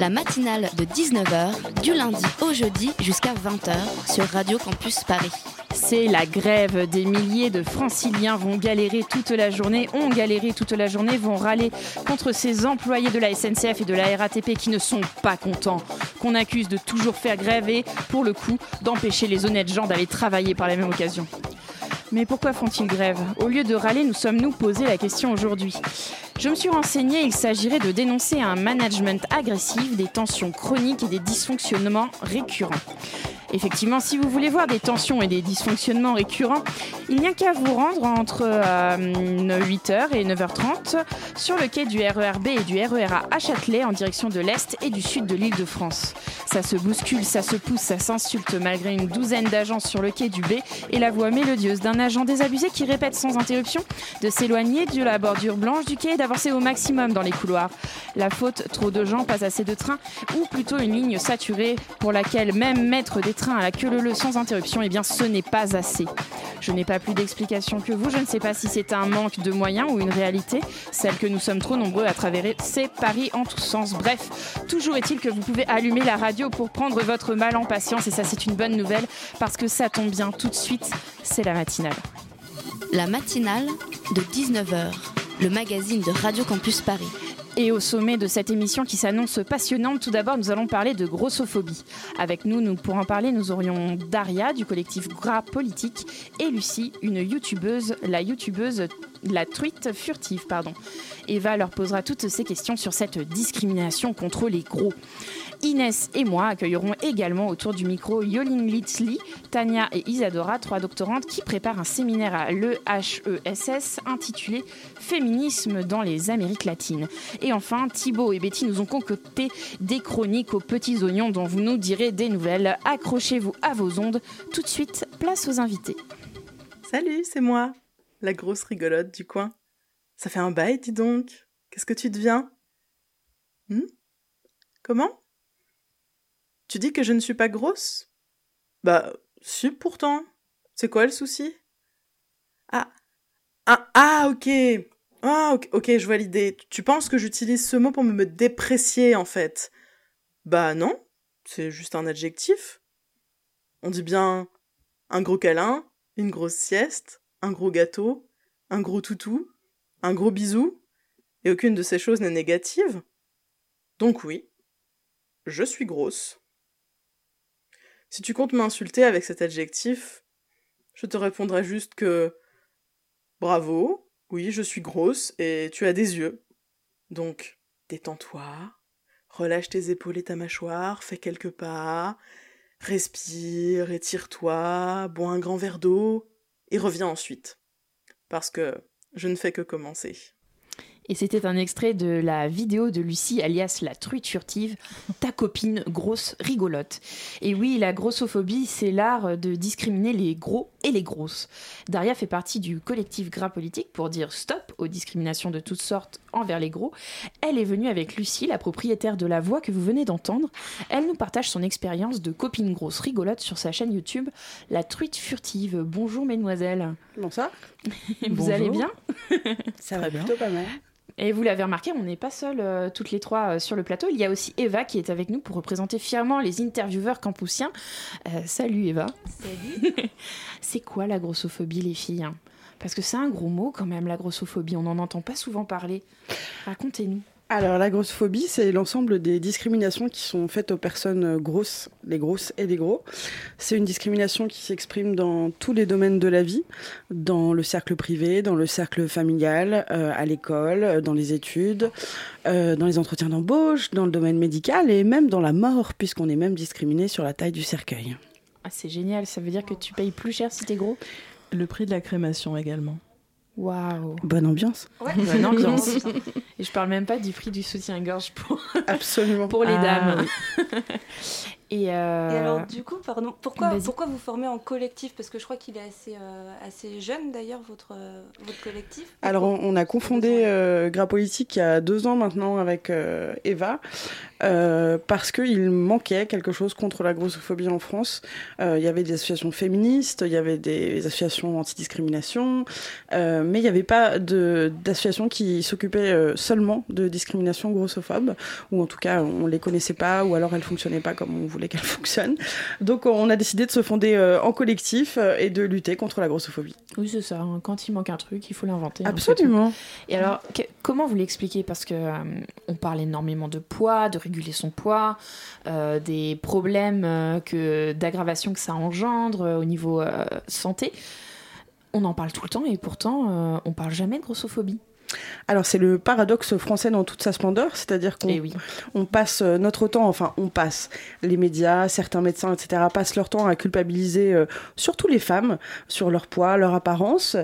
La matinale de 19h, du lundi au jeudi jusqu'à 20h sur Radio Campus Paris. C'est la grève. Des milliers de franciliens vont galérer toute la journée, ont galéré toute la journée, vont râler contre ces employés de la SNCF et de la RATP qui ne sont pas contents, qu'on accuse de toujours faire grève et, pour le coup, d'empêcher les honnêtes gens d'aller travailler par la même occasion. Mais pourquoi font-ils grève? Au lieu de râler, nous sommes-nous posé la question aujourd'hui? Je me suis renseignée, il s'agirait de dénoncer un management agressif, des tensions chroniques et des dysfonctionnements récurrents. Effectivement, si vous voulez voir des tensions et des dysfonctionnements récurrents, il n'y a qu'à vous rendre entre 8h et 9h30 sur le quai du RERB et du RERA à Châtelet en direction de l'Est et du Sud de l'île de France. Ça se bouscule, ça se pousse, ça s'insulte malgré une douzaine d'agents sur le quai du B et la voix mélodieuse d'un agent désabusé qui répète sans interruption de s'éloigner de la bordure blanche du quai et d'avancer au maximum dans les couloirs. La faute, trop de gens, pas assez de trains, ou plutôt une ligne saturée pour laquelle même mettre des trains à la queue leu sans interruption, eh bien ce n'est pas assez. Je n'ai pas plus d'explication que vous, je ne sais pas si c'est un manque de moyens ou une réalité, celle que nous sommes trop nombreux à traverser Paris en tous sens. Bref, toujours est-il que vous pouvez allumer la radio pour prendre votre mal en patience, et ça c'est une bonne nouvelle, parce que ça tombe bien tout de suite, c'est la matinale. La matinale de 19h, le magazine de Radio Campus Paris. Et au sommet de cette émission qui s'annonce passionnante, tout d'abord, nous allons parler de grossophobie. Avec nous, nous pour en parler, nous aurions Daria du collectif Gras Politique et Lucie, une youtubeuse, la youtubeuse, la truite furtive, pardon. Eva leur posera toutes ces questions sur cette discrimination contre les gros. Inès et moi accueillerons également autour du micro Yolin Litzli, Tania et Isadora, trois doctorantes qui préparent un séminaire à l'EHESS intitulé Féminisme dans les Amériques latines. Et enfin, Thibaut et Betty nous ont concocté des chroniques aux petits oignons dont vous nous direz des nouvelles. Accrochez-vous à vos ondes. Tout de suite, place aux invités. Salut, c'est moi, la grosse rigolote du coin. Ça fait un bail, dis donc. Qu'est-ce que tu deviens? Hmm? Comment? Tu dis que je ne suis pas grosse? Bah, si pourtant. C'est quoi le souci? Ah, ah, ah, ok. Ah, ok, ok, je vois l'idée. Tu penses que j'utilise ce mot pour me déprécier, en fait? Bah non, c'est juste un adjectif. On dit bien un gros câlin, une grosse sieste, un gros gâteau, un gros toutou, un gros bisou, et aucune de ces choses n'est négative. Donc oui, je suis grosse. Si tu comptes m'insulter avec cet adjectif, je te répondrai juste que bravo, oui, je suis grosse et tu as des yeux. Donc, détends-toi, relâche tes épaules et ta mâchoire, fais quelques pas, respire, étire-toi, bois un grand verre d'eau et reviens ensuite. Parce que je ne fais que commencer. Et c'était un extrait de la vidéo de Lucie, alias la truite furtive, ta copine grosse rigolote. Et oui, la grossophobie, c'est l'art de discriminer les gros et les grosses. Daria fait partie du collectif Gras Politique pour dire stop aux discriminations de toutes sortes envers les gros. Elle est venue avec Lucie, la propriétaire de la voix que vous venez d'entendre. Elle nous partage son expérience de copine grosse rigolote sur sa chaîne YouTube, La Truite Furtive. Bonjour mesdemoiselles. Bonsoir. Vous allez bien? Ça va plutôt pas mal. Et vous l'avez remarqué, on n'est pas seuls euh, toutes les trois euh, sur le plateau. Il y a aussi Eva qui est avec nous pour représenter fièrement les intervieweurs campusiens. Euh, salut Eva. Salut. C'est quoi la grossophobie les filles hein? Parce que c'est un gros mot quand même, la grossophobie. On n'en entend pas souvent parler. Racontez-nous. Alors, la grossophobie, c'est l'ensemble des discriminations qui sont faites aux personnes grosses, les grosses et les gros. C'est une discrimination qui s'exprime dans tous les domaines de la vie, dans le cercle privé, dans le cercle familial, euh, à l'école, euh, dans les études, euh, dans les entretiens d'embauche, dans le domaine médical et même dans la mort, puisqu'on est même discriminé sur la taille du cercueil. Ah, c'est génial, ça veut dire que tu payes plus cher si t'es gros? Le prix de la crémation également. Waouh Bonne ambiance. Bonne ambiance. Et je parle même pas du prix du soutien-gorge pour, Absolument. pour les Ah, dames. oui. Et, euh, Et alors, du coup, pardon, pourquoi, vous formez en collectif? Parce que je crois qu'il est assez, euh, assez jeune d'ailleurs, votre, euh, votre collectif. Alors, on, on a confondé euh, Gras Politique il y a deux ans maintenant avec euh, Eva, euh, parce qu'il manquait quelque chose contre la grossophobie en France. Euh, il y avait des associations féministes, il y avait des associations anti-discrimination, euh, mais il n'y avait pas d'associations qui s'occupaient euh, seulement de discrimination grossophobe, ou en tout cas, on les connaissait pas, ou alors elles fonctionnaient pas comme on voulait qu'elles fonctionnent. Donc, on a décidé de se fonder euh, en collectif euh, et de lutter contre la grossophobie. Oui, c'est ça. hein. Quand il manque un truc, il faut l'inventer. hein. Absolument. Et alors, que- comment vous l'expliquez? Parce que euh, on parle énormément de poids, de réguler son poids, euh, des problèmes euh, que d'aggravation que ça engendre au niveau santé. On en parle tout le temps et pourtant on parle jamais de grossophobie. Alors c'est le paradoxe français dans toute sa splendeur, c'est-à-dire qu'on oui. on passe euh, notre temps, enfin on passe, les médias, certains médecins, etc., passent leur temps à culpabiliser euh, surtout les femmes sur leur poids, leur apparence,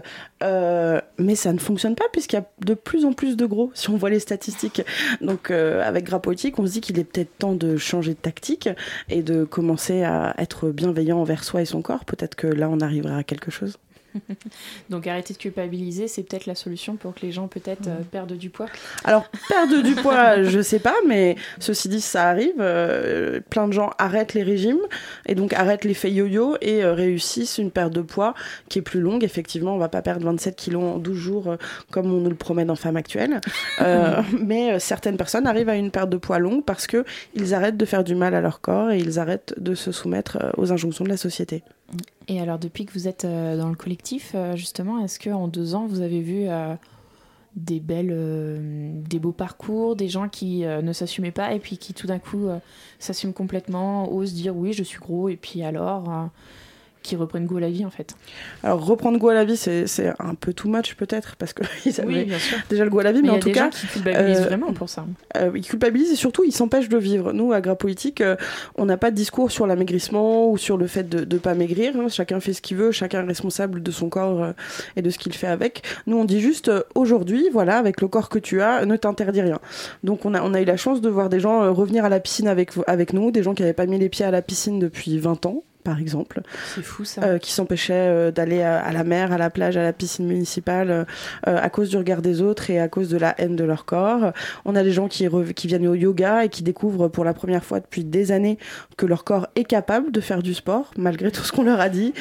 euh, mais ça ne fonctionne pas puisqu'il y a de plus en plus de gros, si on voit les statistiques. Donc euh, avec Grapotique, on se dit qu'il est peut-être temps de changer de tactique et de commencer à être bienveillant envers soi et son corps. Peut-être que là on arrivera à quelque chose. Donc arrêter de culpabiliser, c'est peut-être la solution pour que les gens peut-être euh, perdent du poids. Alors, perdre du poids, je sais pas, mais ceci dit, ça arrive. Euh, plein de gens arrêtent les régimes et donc arrêtent l'effet yo-yo et euh, réussissent une perte de poids qui est plus longue. Effectivement, on va pas perdre 27 kilos en 12 jours comme on nous le promet dans Femme Actuelle. Mais certaines personnes arrivent à une perte de poids longue parce que ils arrêtent de faire du mal à leur corps et ils arrêtent de se soumettre aux injonctions de la société. Et alors depuis que vous êtes euh, dans le collectif, euh, justement, est-ce que en deux ans vous avez vu euh, des belles, beaux parcours, des gens qui ne s'assumaient pas et puis qui tout d'un coup s'assument complètement, osent dire oui je suis gros et puis alors qui reprennent goût à la vie en fait. Alors, reprendre goût à la vie, c'est c'est un peu too much peut-être parce qu'ils avaient bien sûr. déjà le goût à la vie, Mais mais, il y en a tout des cas. gens qui culpabilisent euh, vraiment pour ça. Euh, ils culpabilisent et surtout ils s'empêchent de vivre. Nous, à Politique, euh, on n'a pas de discours sur l'amaigrissement ou sur le fait de ne pas maigrir. hein. Chacun fait ce qu'il veut, chacun est responsable de son corps euh, et de ce qu'il fait avec. Nous, on dit juste aujourd'hui, voilà, avec le corps que tu as, ne t'interdis rien. Donc, on a, on a eu la chance de voir des gens revenir à la piscine avec, avec nous, des gens qui n'avaient pas mis les pieds à la piscine depuis 20 ans. Par exemple, C'est fou ça. euh, qui s'empêchaient euh, d'aller à, à la mer, à la plage, à la piscine municipale euh, à cause du regard des autres et à cause de la haine de leur corps. On a des gens qui, qui viennent au yoga et qui découvrent pour la première fois depuis des années que leur corps est capable de faire du sport, malgré tout ce qu'on leur a dit.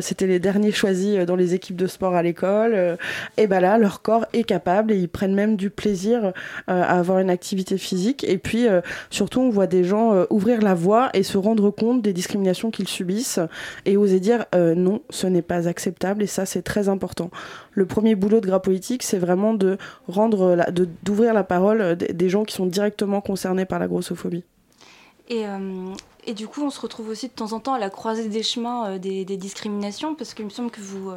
C'était les derniers choisis dans les équipes de sport à l'école. et ben là, leur corps est capable et ils prennent même du plaisir à avoir une activité physique. Et puis, surtout, on voit des gens ouvrir la voie et se rendre compte des discriminations qu'ils subissent et oser dire euh, non, ce n'est pas acceptable. Et ça, c'est très important. Le premier boulot de Gras Politique, c'est vraiment de rendre, la- de- d'ouvrir la parole euh, des, gens qui sont directement concernés par la grossophobie. Et, euh, et du coup, on se retrouve aussi de temps en temps à la croisée des chemins des, discriminations, parce qu'il me semble que vous,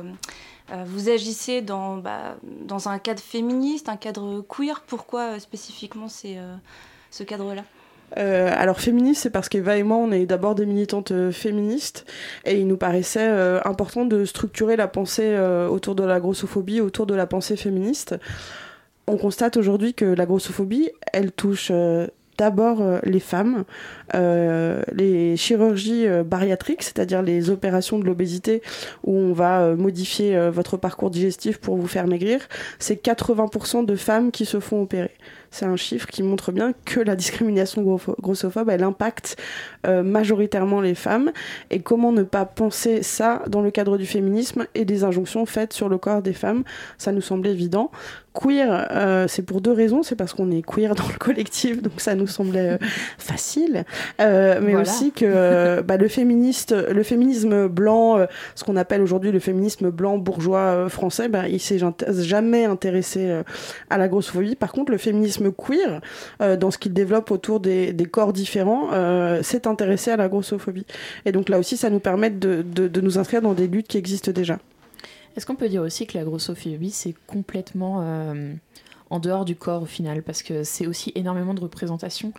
vous agissez dans, bah, dans un cadre féministe, un cadre queer. Pourquoi spécifiquement c'est, ce cadre-là? Euh, alors féministe, c'est parce qu'Eva et moi, on est d'abord des militantes euh, féministes et il nous paraissait euh, important de structurer la pensée autour de la grossophobie, autour de la pensée féministe. On constate aujourd'hui que la grossophobie, elle touche d'abord les femmes, les chirurgies bariatriques, c'est-à-dire les opérations de l'obésité où on va modifier votre parcours digestif pour vous faire maigrir. C'est 80% de femmes qui se font opérer. C'est un chiffre qui montre bien que la discrimination grossophobe, elle impacte euh, majoritairement les femmes. Et comment ne pas penser ça dans le cadre du féminisme et des injonctions faites sur le corps des femmes? Ça nous semble évident. Queer, euh, c'est pour deux raisons. C'est parce qu'on est queer dans le collectif, donc ça nous semblait euh, facile. Euh, mais Voilà. aussi que euh, bah, le, féministe, le féminisme blanc, euh, ce qu'on appelle aujourd'hui le féminisme blanc bourgeois français, bah, il s'est jamais intéressé à la grossophobie. Par contre, le féminisme queer, euh, dans ce qu'il développe autour des, des corps différents, euh, s'est intéressé à la grossophobie. Et donc là aussi, ça nous permet de, de- de nous inscrire dans des luttes qui existent déjà. Est-ce qu'on peut dire aussi que la grossophobie c'est complètement euh, en dehors du corps au final? Parce que c'est aussi énormément de représentation.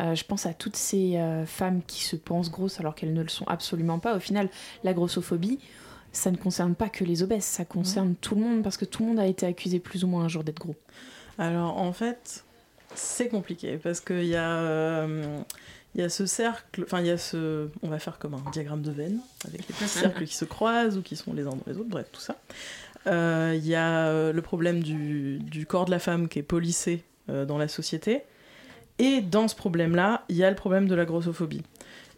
Euh, je pense à toutes ces euh, femmes qui se pensent grosses alors qu'elles ne le sont absolument pas. Au final, la grossophobie, ça ne concerne pas que les obèses, ça concerne tout le monde parce que tout le monde a été accusé plus ou moins un jour d'être gros. Alors en fait, c'est compliqué parce qu'il y a, il y a ce cercle, enfin il y a ce, on va faire comme un diagramme de Venn avec les petits cercles qui se croisent ou qui sont les uns dans les autres, bref tout ça. Euh, Il y a euh, le problème du, du corps de la femme qui est policé euh, dans la société, et dans ce problème-là, il y a le problème de la grossophobie.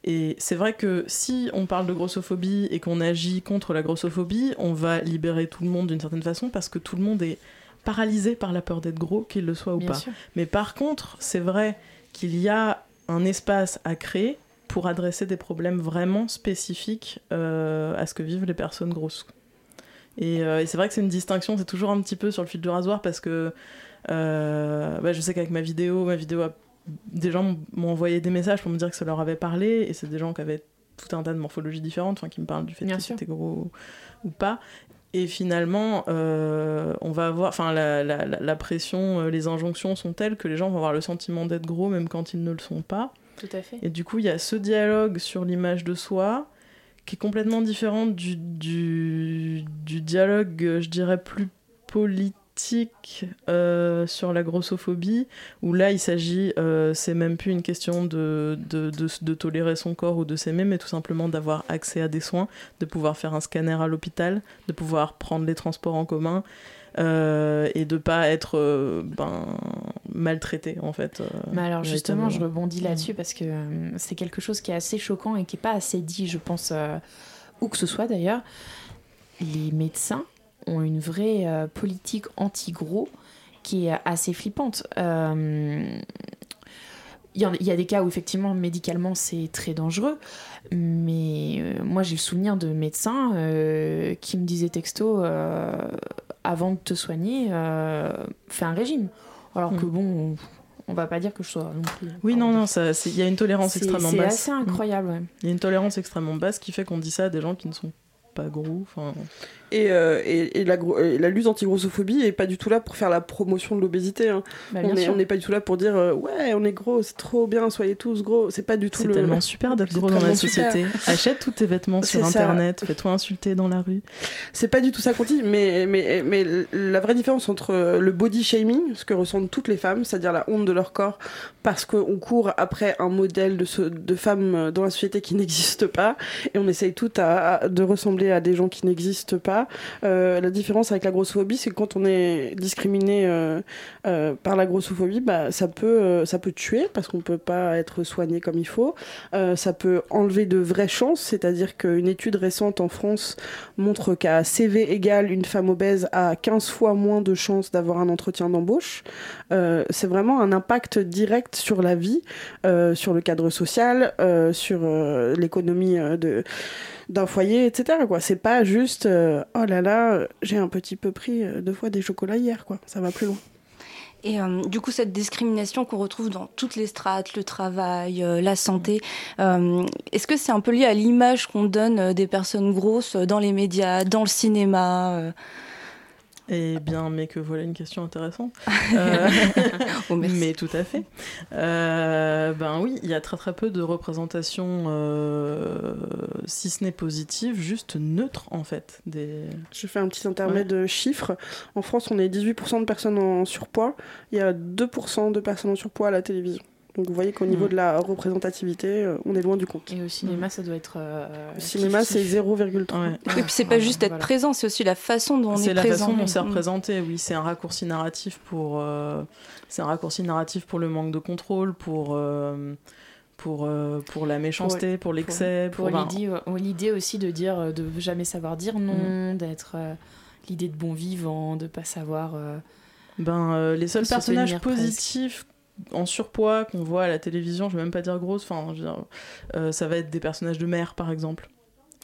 Et c'est vrai que si on parle de grossophobie et qu'on agit contre la grossophobie, on va libérer tout le monde d'une certaine façon parce que tout le monde est paralysé par la peur d'être gros, qu'il le soit ou Bien pas. sûr. Mais par contre, c'est vrai qu'il y a un espace à créer pour adresser des problèmes vraiment spécifiques euh, à ce que vivent les personnes grosses. Et, euh, et c'est vrai que c'est une distinction, c'est toujours un petit peu sur le fil du rasoir parce que euh, bah, je sais qu'avec ma vidéo, ma vidéo a- des gens m'ont- envoyé des messages pour me dire que ça leur avait parlé et c'est des gens qui avaient tout un tas de morphologies différentes, enfin qui me parlent du fait Bien sûr. étaient gros ou pas. Et finalement, euh, on va avoir, enfin, la, la- la- pression, euh, les injonctions sont telles que les gens vont avoir le sentiment d'être gros même quand ils ne le sont pas. Tout à fait. Et du coup, il y a ce dialogue sur l'image de soi qui est complètement différent du, du, du dialogue, euh, je dirais, plus politique euh, sur la grossophobie, où là, il s'agit, euh, c'est même plus une question de, de, de, de tolérer son corps ou de s'aimer, mais tout simplement d'avoir accès à des soins, de pouvoir faire un scanner à l'hôpital, de pouvoir prendre les transports en commun. euh, et de pas être ben, maltraité en fait. Mais alors justement, je rebondis là-dessus parce que c'est quelque chose qui est assez choquant et qui est pas assez dit, je pense, où que ce soit d'ailleurs. Les médecins ont une vraie euh, politique anti-gros qui est assez flippante. Euh, Il y, a des cas où effectivement médicalement c'est très dangereux, mais euh, moi j'ai le souvenir de médecins euh, qui me disaient texto euh, avant de te soigner, fais un régime. Alors que Mm. bon, on, va pas dire que je sois non plus. Oui, non, non, c'est- il y a une tolérance C'est extrêmement c'est basse. assez incroyable. ouais. Il y a une tolérance extrêmement basse qui fait qu'on dit ça à des gens qui ne sont pas gros. Enfin, Et, euh, et, et la, gro- et la lutte anti-grossophobie est pas du tout là pour faire la promotion de l'obésité. hein. Bah, on n'est pas du tout là pour dire euh, ouais, on est gros, c'est trop bien, soyez tous gros. C'est pas du tout c'est le. tellement super d'être gros dans la super. société. Achète tous tes vêtements sur internet, fais-toi insulter dans la rue. C'est pas du tout ça qu'on dit, mais, mais, mais la vraie différence entre le body shaming, ce que ressentent toutes les femmes, c'est-à-dire la honte de leur corps, parce qu'on court après un modèle de, ce, de femme dans la société qui n'existe pas, et on essaye tout à, à- de ressembler à des gens qui n'existent pas. Euh, la différence avec la grossophobie, c'est que quand on est discriminé euh, euh, par la grossophobie, bah, ça, peut, ça peut tuer, parce qu'on peut pas être soigné comme il faut. Ça peut enlever de vraies chances, c'est-à-dire qu'une étude récente en France montre qu'à CV égal, une femme obèse a 15 fois moins de chances d'avoir un entretien d'embauche. C'est vraiment un impact direct sur la vie, sur le cadre social, sur l'économie de d'un foyer, etc. Quoi. C'est pas juste euh, oh là là, j'ai un petit peu pris euh, deux fois des chocolats hier. Ça va plus loin. Et euh, du coup, cette discrimination qu'on retrouve dans toutes les strates, le travail, la santé, est-ce que c'est un peu lié à l'image qu'on donne des personnes grosses dans les médias, dans le cinéma Eh bien, mais que voilà une question intéressante. Euh, Oh, mais tout à fait. Euh, ben oui, il y a très très peu de représentations, euh, si ce n'est positive, juste neutre en fait. Des... Je fais un petit intermède de chiffres. En France, on est 18% de personnes en surpoids. Il y a 2% de personnes en surpoids à la télévision. Donc vous voyez qu'au niveau Mm. de la représentativité, euh, on est loin du compte. Et au cinéma, ça doit être. euh, Le cinéma, c'est kiff-kiff. 0,3. Ouais. Oui, puis c'est pas juste être Voilà. présent, c'est aussi la façon dont on est, C'est la présent. façon dont c'est Mm. représenté, oui. C'est un raccourci narratif pour. euh, c'est un raccourci narratif pour le manque de contrôle, pour. euh, pour, euh, pour la méchanceté, pour, l'excès, Pour pour, ben, l'idée aussi de dire, de jamais savoir dire non, d'être. euh, L'idée de bon vivant, de pas savoir. euh, Ben, euh, les seuls se personnages positifs en surpoids qu'on voit à la télévision, je vais même pas dire grosse, enfin, je veux dire, euh, ça va être des personnages de mère, par exemple.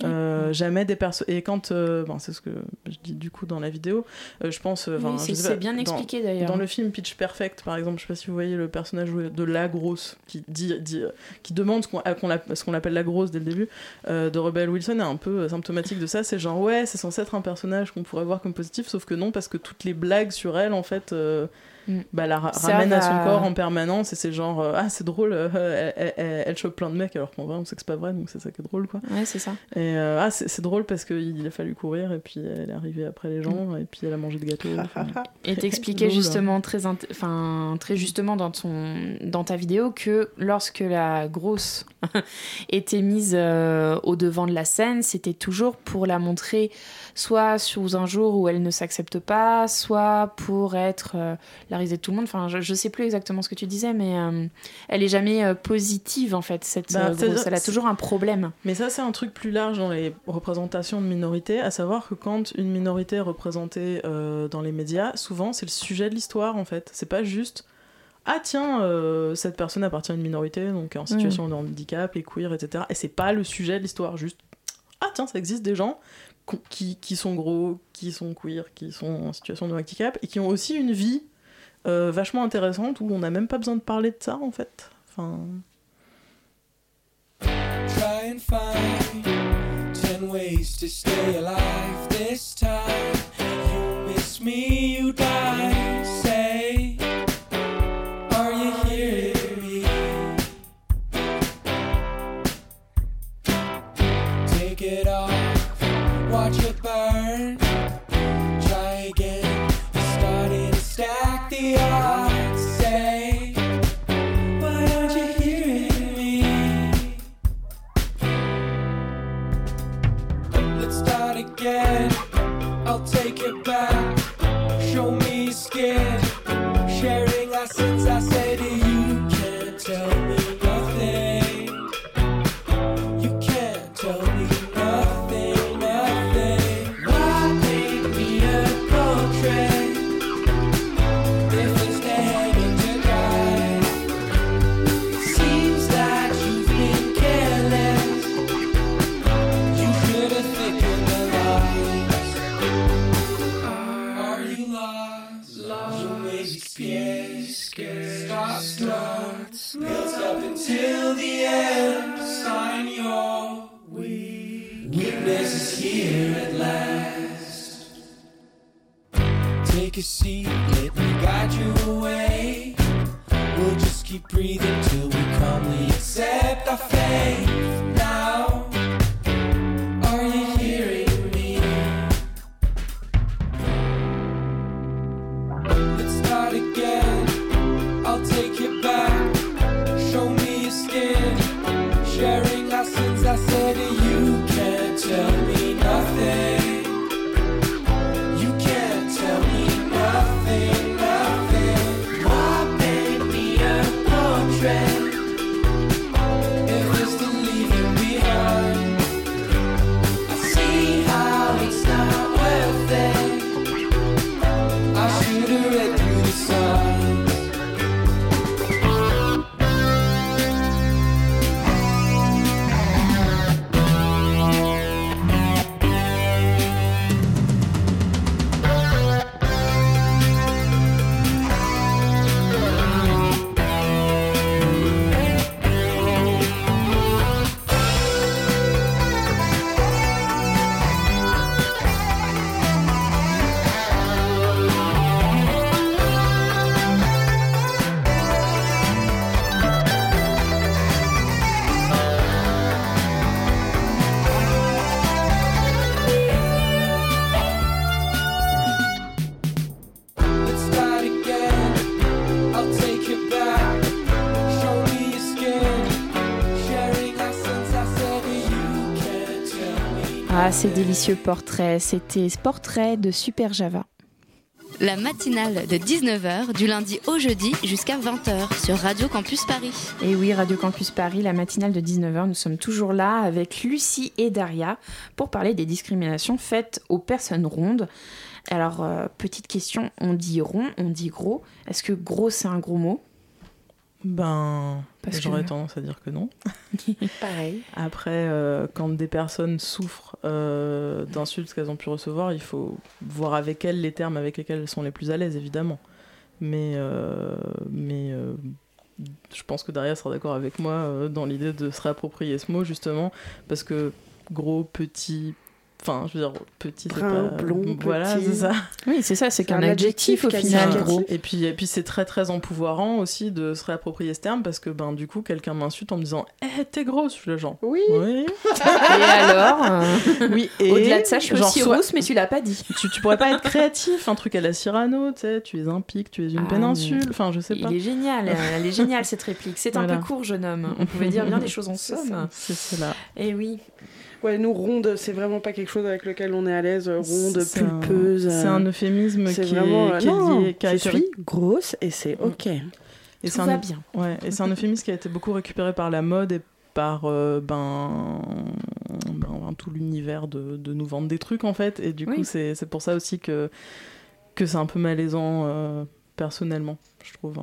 Euh, jamais des persos et quand euh, ben, c'est ce que je dis du coup dans la vidéo euh, je pense oui, c'est bien dans- expliqué d'ailleurs. Dans le film Pitch Perfect, par exemple, je sais pas si vous voyez le personnage de la grosse qui dit, dit- qui demande ce qu'on appelle la grosse dès le début de Rebel Wilson est un peu symptomatique de ça. C'est genre ouais, c'est censé être un personnage qu'on pourrait voir comme positif, sauf que non parce que toutes les blagues sur elle en fait. Mm. bah, la ra- Ça ramène à son corps en permanence et c'est genre euh, ah c'est drôle euh, elle, elle- elle- elle chope plein de mecs alors qu'en vrai on sait que c'est pas vrai donc c'est ça qui est drôle quoi Ouais, c'est ça. et euh, ah c'est drôle parce qu'il a fallu courir et puis elle est arrivée après les gens et puis elle a mangé de gâteaux enfin, Et t'expliquais Drôle. justement très, enfin, très justement dans, ton, dans ta vidéo que lorsque la grosse était mise euh, au devant de la scène, c'était toujours pour la montrer soit sous un jour où elle ne s'accepte pas, soit pour être euh, la risée de tout le monde. Enfin, je, je sais plus exactement ce que tu disais, mais euh, elle est jamais euh, positive en fait, cette Bah, euh, grosse. Elle a toujours un problème. Mais ça, c'est un truc plus large dans les représentations de minorités, à savoir que quand une minorité est représentée dans les médias, souvent c'est le sujet de l'histoire en fait. C'est pas juste ah tiens, euh, cette personne appartient à une minorité, donc en situation de handicap, et queer, etc. Et c'est pas le sujet de l'histoire, juste ah tiens, ça existe des gens qui, qui sont gros, qui sont queer, qui sont en situation de handicap, et qui ont aussi une vie euh, vachement intéressante où on n'a même pas besoin de parler de ça en fait. Enfin. Try and find ten ways to stay alive this time. You miss me, you die. Me Ah, ces délicieux portraits. C'était Portrait de Super Java. La matinale de 19h du lundi au jeudi jusqu'à 20h sur Radio Campus Paris. Et oui, Radio Campus Paris, la matinale de 19h, nous sommes toujours là avec Lucie et Daria pour parler des discriminations faites aux personnes rondes. Alors, euh, petite question, on dit rond, on dit gros. Est-ce que gros, c'est un gros mot? Ben, Parce j'aurais que- tendance à dire que non. Pareil. Après, euh, quand des personnes souffrent euh, d'insultes qu'elles ont pu recevoir, il faut voir avec elles les termes avec lesquels elles sont les plus à l'aise, évidemment. Mais, euh, mais je pense que Daria sera d'accord avec moi dans l'idée de se réapproprier ce mot, justement, parce que gros, petit, Enfin, je veux dire, petit, c'est Brun, pas. blond, voilà, petit. c'est ça. Oui, c'est ça, c'est C'est qu'un un adjectif au adjectif final, gros. Et puis, et puis c'est très très empouvoirant aussi de se réapproprier ce terme parce que ben du coup quelqu'un m'insulte en me disant Eh t'es grosse Je suis là genre Oui. Oui. Et alors euh, oui. Et Au-delà de ça, je suis genre, aussi soit- rousse, mais tu l'as pas dit. tu, tu pourrais pas être créatif, un truc à la Cyrano, tu sais, tu es un pic, tu es une Ah, péninsule, enfin je sais pas. Il est génial, euh, elle est géniale cette réplique. C'est un Voilà. peu court, jeune homme. On pouvait dire bien des choses en C'est somme. ça, C'est cela. Et oui. Ouais, nous, ronde, c'est vraiment pas quelque chose avec lequel on est à l'aise. Ronde, C'est un- pulpeuse. C'est euh, un euphémisme C'est qui vraiment. est, euh, qui est non, qui a je suis grosse et c'est Mm. ok. Et Tout c'est un, bien. Ouais, et c'est un euphémisme qui a été beaucoup récupéré par la mode et par euh, ben, ben, ben, tout l'univers de, de nous vendre des trucs en fait. Et du Oui. coup, c'est c'est pour ça aussi que, que c'est un peu malaisant euh, personnellement, je trouve.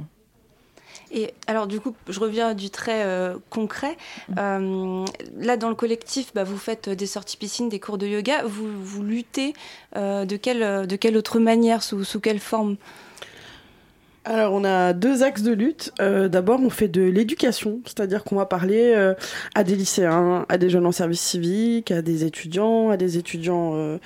Et alors, du coup, je reviens du trait euh, concret. Mm. Euh, là, dans le collectif, bah, vous faites des sorties piscine, des cours de yoga. Vous, vous luttez euh, de, quelle, de quelle autre manière, sous, sous quelle forme? Alors, on a deux axes de lutte. Euh, D'abord, on fait de l'éducation, c'est-à-dire qu'on va parler euh, à des lycéens, à des jeunes en service civique, à des étudiants, à des étudiants euh,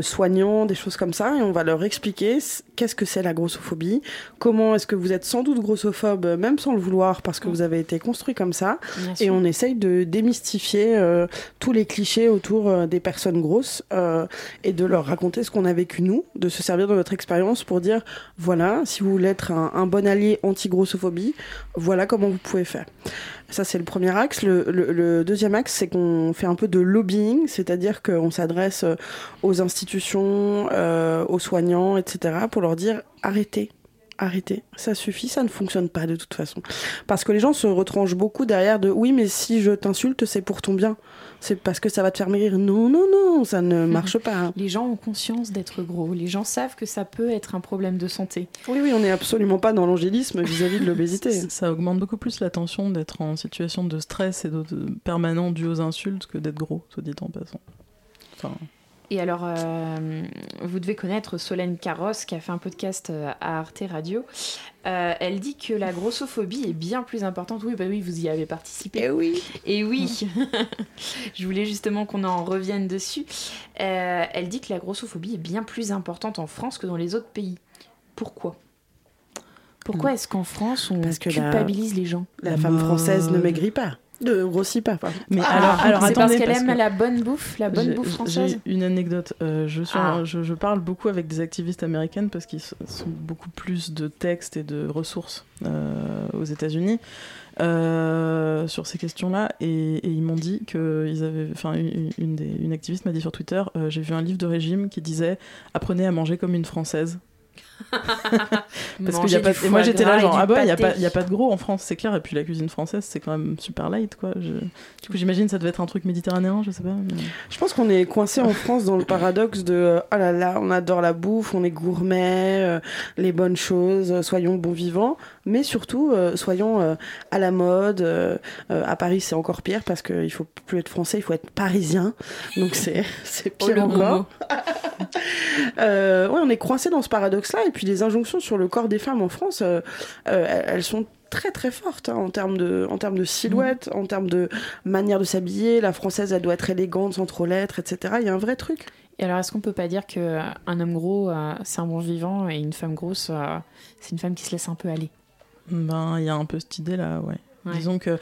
soignants, des choses comme ça, et on va leur expliquer qu'est-ce que c'est la grossophobie, comment est-ce que vous êtes sans doute grossophobe, même sans le vouloir, parce que vous avez été construit comme ça, Bien et sûr. on essaye de démystifier euh, tous les clichés autour euh, des personnes grosses euh, et de leur raconter ce qu'on a vécu nous, de se servir de notre expérience pour dire voilà, si vous voulez être un, un bon allié anti-grossophobie, voilà comment vous pouvez faire. Ça, c'est le premier axe. Le, deuxième axe, c'est qu'on fait un peu de lobbying, c'est-à-dire qu'on s'adresse euh, aux institutions, euh, aux soignants, etc., pour leur dire arrêtez. Arrêtez, ça suffit, ça ne fonctionne pas de toute façon. Parce que les gens se retranchent beaucoup derrière de oui, mais si je t'insulte, c'est pour ton bien. C'est parce que ça va te faire maigrir. Non, non, non, ça ne marche pas. hein. Les gens ont conscience d'être gros. Les gens savent que ça peut être un problème de santé. Oui, oui, on n'est absolument pas dans l'angélisme vis-à-vis de l'obésité. Ça- Ça augmente beaucoup plus la tension d'être en situation de stress et de, de- permanent dû aux insultes que d'être gros, soit dit en passant. Enfin, Et alors, euh, vous devez connaître Solène Carrosse qui a fait un podcast euh, à Arte Radio. Euh, elle dit que la grossophobie est bien plus importante. Oui, bah oui, vous y avez participé. Eh oui. Et oui, je voulais justement qu'on en revienne dessus. Euh, elle dit que la grossophobie est bien plus importante en France que dans les autres pays. Pourquoi? Pourquoi est-ce qu'en France on Parce que la- culpabilise les gens? La femme française ne maigrit pas. Ne grossit pas, pardon. Mais Ah, alors, alors c'est parce qu'elle parce aime que- la bonne bouffe, la bonne bouffe française. J'ai une anecdote. Euh, je, suis Ah. je, je parle beaucoup avec des activistes américaines parce qu'ils sont beaucoup plus de textes et de ressources euh, aux États-Unis euh, sur ces questions-là. Et, et ils m'ont dit que ils avaient. Enfin, une, une des, une activiste m'a dit sur Twitter euh, j'ai vu un livre de régime qui disait apprenez à manger comme une française. Parce y a pas, et moi j'étais là genre ah bah il y a pas y a pas de gros en France c'est clair et puis la cuisine française c'est quand même super light quoi. Je- Du coup j'imagine ça devait être un truc méditerranéen je sais pas. mais- Je pense qu'on est coincé en France dans le paradoxe de euh, oh là là, on adore la bouffe, on est gourmet, euh, les bonnes choses, euh, soyons bons vivants, mais surtout euh, soyons euh, à la mode. euh, euh, à Paris, c'est encore pire parce qu'il faut plus être français, il faut être parisien. Donc c'est c'est Oh, pire le gros encore. Euh, ouais, on est coincé dans ce paradoxe-là. Et puis les injonctions sur le corps des femmes en France, euh, euh, elles sont très très fortes hein, en termes de en termes de silhouette, en termes de manière de s'habiller. La française, elle doit être élégante sans trop l'être, etc. Il y a un vrai truc. Et alors, est-ce qu'on peut pas dire que un homme gros, euh, c'est un bon vivant et une femme grosse, euh, c'est une femme qui se laisse un peu aller? Ben, il y a un peu cette idée-là, ouais. Ouais. Disons que,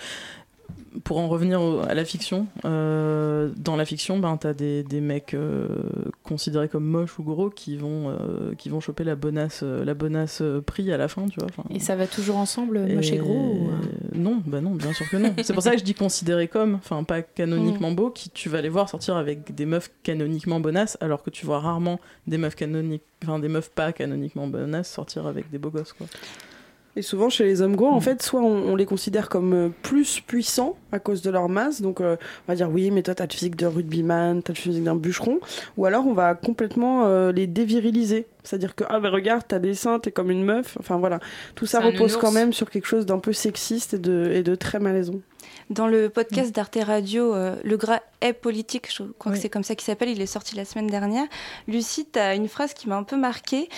pour en revenir au- à la fiction, euh, dans la fiction, ben, t'as des, des mecs euh, considérés comme moches ou gros qui vont, euh, qui vont choper la bonasse, la bonasse prix à la fin, tu vois. enfin. Et ça va toujours ensemble, moche et gros ou, Non, bah non, bien sûr que non. C'est pour ça que je dis considéré comme, enfin pas canoniquement Mm. beau, qui tu vas les voir sortir avec des meufs canoniquement bonasses, alors que tu vois rarement des meufs canoniques, enfin des meufs pas canoniquement bonasses sortir avec des beaux gosses, quoi. Et souvent chez les hommes gros, en fait, soit on, on les considère comme euh, plus puissants à cause de leur masse, donc euh, on va dire oui, mais toi t'as le physique de rugbyman, t'as le physique d'un bûcheron, ou alors on va complètement euh, les déviriliser, c'est-à-dire que ah ben regarde t'as des seins, t'es comme une meuf, enfin voilà, tout ça repose nounours. quand même sur quelque chose d'un peu sexiste et de, et de très malaisant. Dans le podcast d'Arte Radio, euh, Le Gras est politique, je crois Oui. que c'est comme ça qu'il s'appelle, il est sorti la semaine dernière. Lucie, tu as une phrase qui m'a un peu marquée.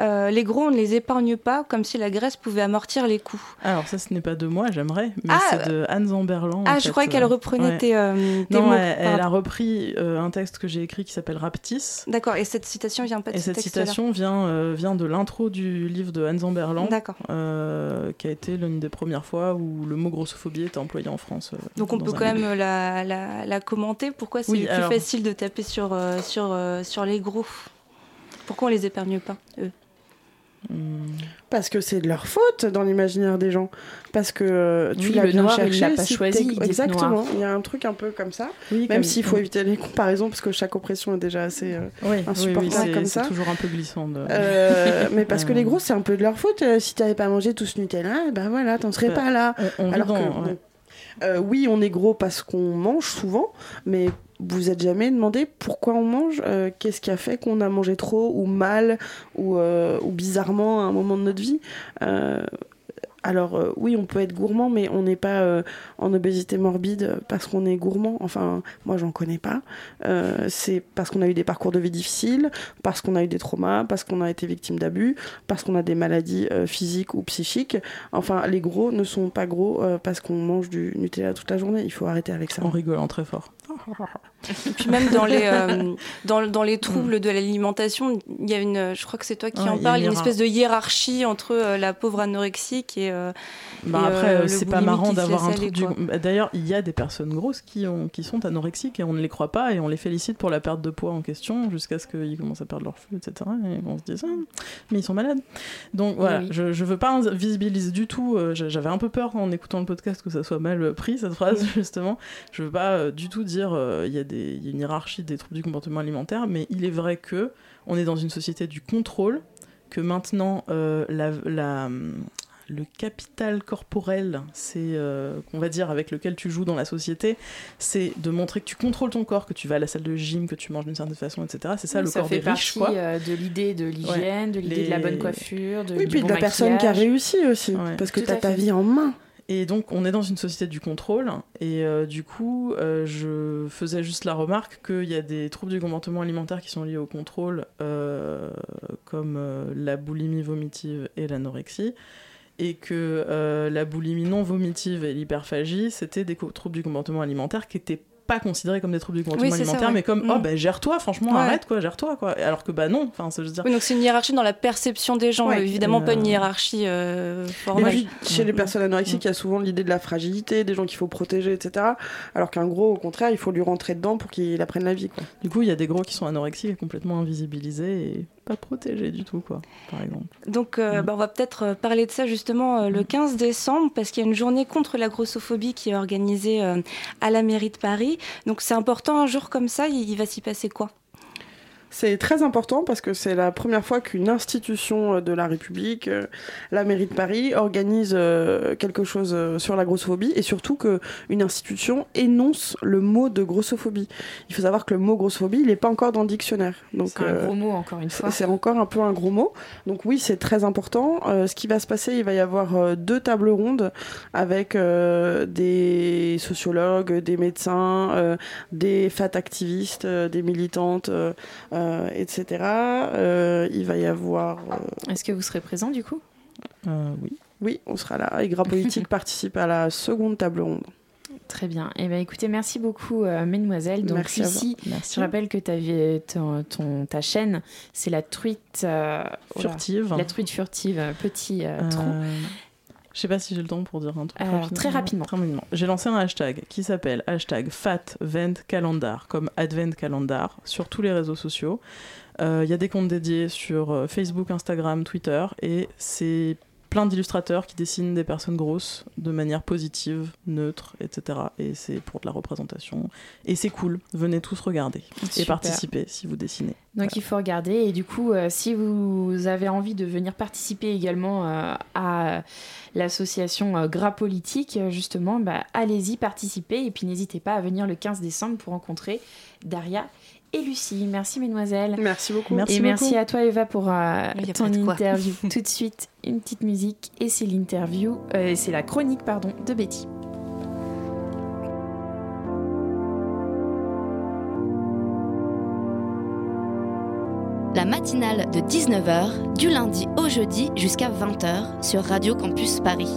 Euh, les gros, on ne les épargne pas, comme si la Grèce pouvait amortir les coups. Alors ça, ce n'est pas de moi, j'aimerais, mais Ah, c'est de Anne Zamberlan. ah, je fait, croyais qu'elle euh, reprenait ouais. tes, euh, tes Non, mots. elle, elle a repris un texte que j'ai écrit qui s'appelle Raptis. D'accord, et cette citation vient pas de Et ce cette citation vient, vient de l'intro du livre de Anne Zamberlan, qui a été l'une des premières fois où le mot grossophobie était employé en France. euh, Donc on peut quand même la, la, la commenter. Pourquoi c'est Oui, plus alors- facile de taper sur, euh, sur, euh, sur les gros? Pourquoi on les épargne pas, eux? Hmm. Parce que c'est de leur faute dans l'imaginaire des gens. Parce que euh, tu Oui, l'as le bien noir, il cherché. l'a pas si choisi, il Exactement. Il y a un truc un peu comme ça. Oui, Même comme- s'il faut éviter les comparaisons parce que chaque oppression est déjà assez euh, Oui, oui, oui, insupportable c'est- comme c'est ça. toujours un peu glissant. De... Euh, mais parce que Euh, les gros, c'est un peu de leur faute. Euh, si t'avais pas mangé tout ce Nutella, ben voilà, t'en serais Bah, pas là. on- on vit Alors dans- que, ouais. Euh, oui, on est gros parce qu'on mange souvent, mais vous êtes jamais demandé pourquoi on mange euh, Qu'est-ce qui a fait qu'on a mangé trop ou mal ou, euh, bizarrement à un moment de notre vie alors euh, oui, on peut être gourmand, mais on n'est pas euh, en obésité morbide parce qu'on est gourmand. Enfin, moi, j'en connais pas. Euh, c'est parce qu'on a eu des parcours de vie difficiles, parce qu'on a eu des traumas, parce qu'on a été victime d'abus, parce qu'on a des maladies physiques ou psychiques. Enfin, les gros ne sont pas gros parce qu'on mange du Nutella toute la journée. Il faut arrêter avec ça. En rigolant très fort. Et puis même dans les, euh, dans, dans les troubles de l'alimentation, il y a une, je crois que c'est toi qui Ouais, en il y a parle, une espèce de hiérarchie entre euh, la pauvre anorexique et. euh, Bah et, après, euh, le c'est pas marrant d'avoir un du. quoi. Bah, D'ailleurs, il y a des personnes grosses qui, ont, qui sont anorexiques et on ne les croit pas et on les félicite pour la perte de poids en question jusqu'à ce qu'ils commencent à perdre leur flux, etc. Et on se dit ça, mais ils sont malades. Donc voilà, Oui. je, je veux pas visibiliser du tout. j'a- J'avais un peu peur en écoutant le podcast que ça soit mal pris cette phrase justement. Je veux pas du tout dire euh, il y, a y une hiérarchie des troubles du comportement alimentaire, mais il est vrai que on est dans une société du contrôle, que maintenant euh, la, la- le capital corporel, c'est euh, qu'on va dire avec lequel tu joues dans la société, c'est de montrer que tu contrôles ton corps, que tu vas à la salle de gym, que tu manges d'une certaine façon, etc. C'est ça le ça corps fait des riches, quoi. euh, de l'idée de l'hygiène, de l'idée de la bonne coiffure, de, Oui, du puis bon de la personne qui a réussi aussi, Ouais. parce que Tout t'as à ta fait. vie en main. Et donc, on est dans une société du contrôle. Et euh, du coup, euh, je faisais juste la remarque qu'il y a des troubles du comportement alimentaire qui sont liés au contrôle, euh, comme la boulimie vomitive et l'anorexie. Et que la boulimie non vomitive et l'hyperphagie, c'était des troubles du comportement alimentaire qui étaient pas considérés comme des troubles du comportement c'est ça, alimentaire, ouais. mais comme Mm. oh ben gère-toi, franchement Ouais. arrête quoi, gère-toi quoi. Alors que bah non, enfin ça veut dire. Oui, donc c'est une hiérarchie dans la perception des gens, Ouais. évidemment pas une Euh, hiérarchie euh, formelle. puis, chez les personnes anorexiques, il y a souvent l'idée de la fragilité, des gens qu'il faut protéger, etc. Alors qu'un gros, au contraire, il faut lui rentrer dedans pour qu'il apprenne la vie. Quoi. Du coup, il y a des gros qui sont anorexiques et complètement invisibilisés et pas protégés du tout quoi, par exemple. Donc, euh, bah, on va peut-être euh, parler de ça justement euh, le 15 décembre, parce qu'il y a une journée contre la grossophobie qui est organisée euh, à la mairie de Paris. Donc, c'est important, un jour comme ça, il, il va s'y passer quoi? C'est très important parce que c'est la première fois qu'une institution euh, de la République, euh, la mairie de Paris, organise euh, quelque chose sur la grossophobie et surtout qu'une institution énonce le mot de grossophobie. Il faut savoir que le mot grossophobie, il n'est pas encore dans le dictionnaire. Donc, C'est un euh, gros mot, encore une fois. C'est encore un peu un gros mot. Donc oui, c'est très important. Euh, ce qui va se passer, il va y avoir deux tables rondes avec euh, des sociologues, des médecins, des fat activistes, des militantes, etc. Euh, il va y avoir... euh, Est-ce que vous serez présent du coup? Euh, oui. oui, on sera là. Et Gras Politique participe à la seconde table ronde. Très bien. Eh ben, écoutez, merci beaucoup, euh, mesdemoiselles. Donc, Merci. Lucie, Merci. je rappelle que ta, vie- ton, ton- ta chaîne, c'est la truite euh, Furtive. la truite furtive, euh, petit euh, Euh, trou. Je sais pas si j'ai le temps pour dire un truc Alors, rapidement. très rapidement. Très rapidement. J'ai lancé un hashtag qui s'appelle hashtag FatVentCalendar, comme Advent Calendar, sur tous les réseaux sociaux. Euh, Il y a des comptes dédiés sur euh, Facebook, Instagram, Twitter, et c'est plein d'illustrateurs qui dessinent des personnes grosses de manière positive, neutre, etc. Et c'est pour de la représentation. Et c'est cool. Venez tous regarder et participer si vous dessinez. Donc il faut regarder et du coup euh, si vous avez envie de venir participer également euh, à l'association euh, Gras Politique euh, justement bah, allez-y participer et puis n'hésitez pas à venir le 15 décembre pour rencontrer Daria et Lucie. Merci mesdemoiselles. Merci beaucoup. Merci et merci à toi Eva pour euh, ton interview. Tout de suite, une petite musique et c'est l'interview, euh, c'est la chronique pardon de Betty. La matinale de 19h du lundi au jeudi jusqu'à 20h sur Radio Campus Paris.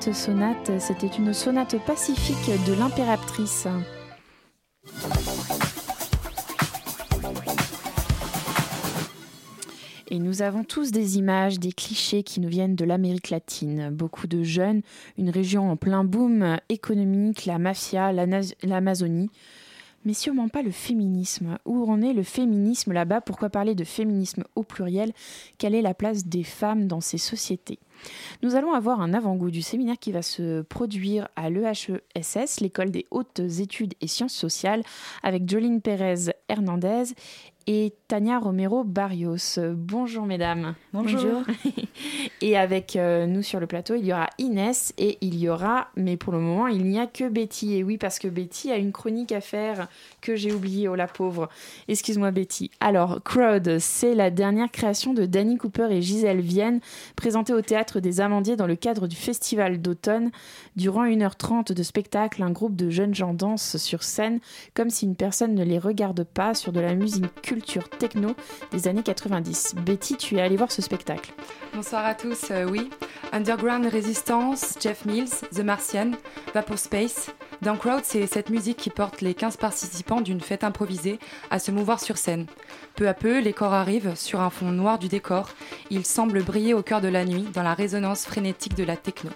Sonate, c'était une sonate pacifique de l'impératrice. Et nous avons tous des images, des clichés qui nous viennent de l'Amérique latine. Beaucoup de jeunes, une région en plein boom économique, la mafia, l'Amazonie. Mais sûrement pas le féminisme. Où en est le féminisme là-bas? Pourquoi parler de féminisme au pluriel? Quelle est la place des femmes dans ces sociétés? Nous allons avoir un avant-goût du séminaire qui va se produire à l'EHESS, l'école des hautes études et sciences sociales, avec Jolene Pérez Hernandez et Tania Romero Barrios. Bonjour mesdames. Bonjour. et avec euh, nous sur le plateau, il y aura Inès et il y aura, mais pour le moment, il n'y a que Betty. Et oui, parce que Betty a une chronique à faire que j'ai oubliée, oh la pauvre. Excuse-moi Betty. Alors, Crowd, c'est la dernière création de Danny Cooper et Gisèle Vienne, présentée au Théâtre des Amandiers dans le cadre du Festival d'automne. Durant 1h30 de spectacle, un groupe de jeunes gens dansent sur scène comme si une personne ne les regarde pas sur de la musique culture techno des années 90. Betty, tu es allée voir ce spectacle. Bonsoir à tous, euh, oui. Underground Resistance, Jeff Mills, The Martian, Vapor Space, D'un crowd, c'est cette musique qui porte les 15 participants d'une fête improvisée à se mouvoir sur scène. Peu à peu, les corps arrivent sur un fond noir du décor. Ils semblent briller au cœur de la nuit dans la résonance frénétique de la techno.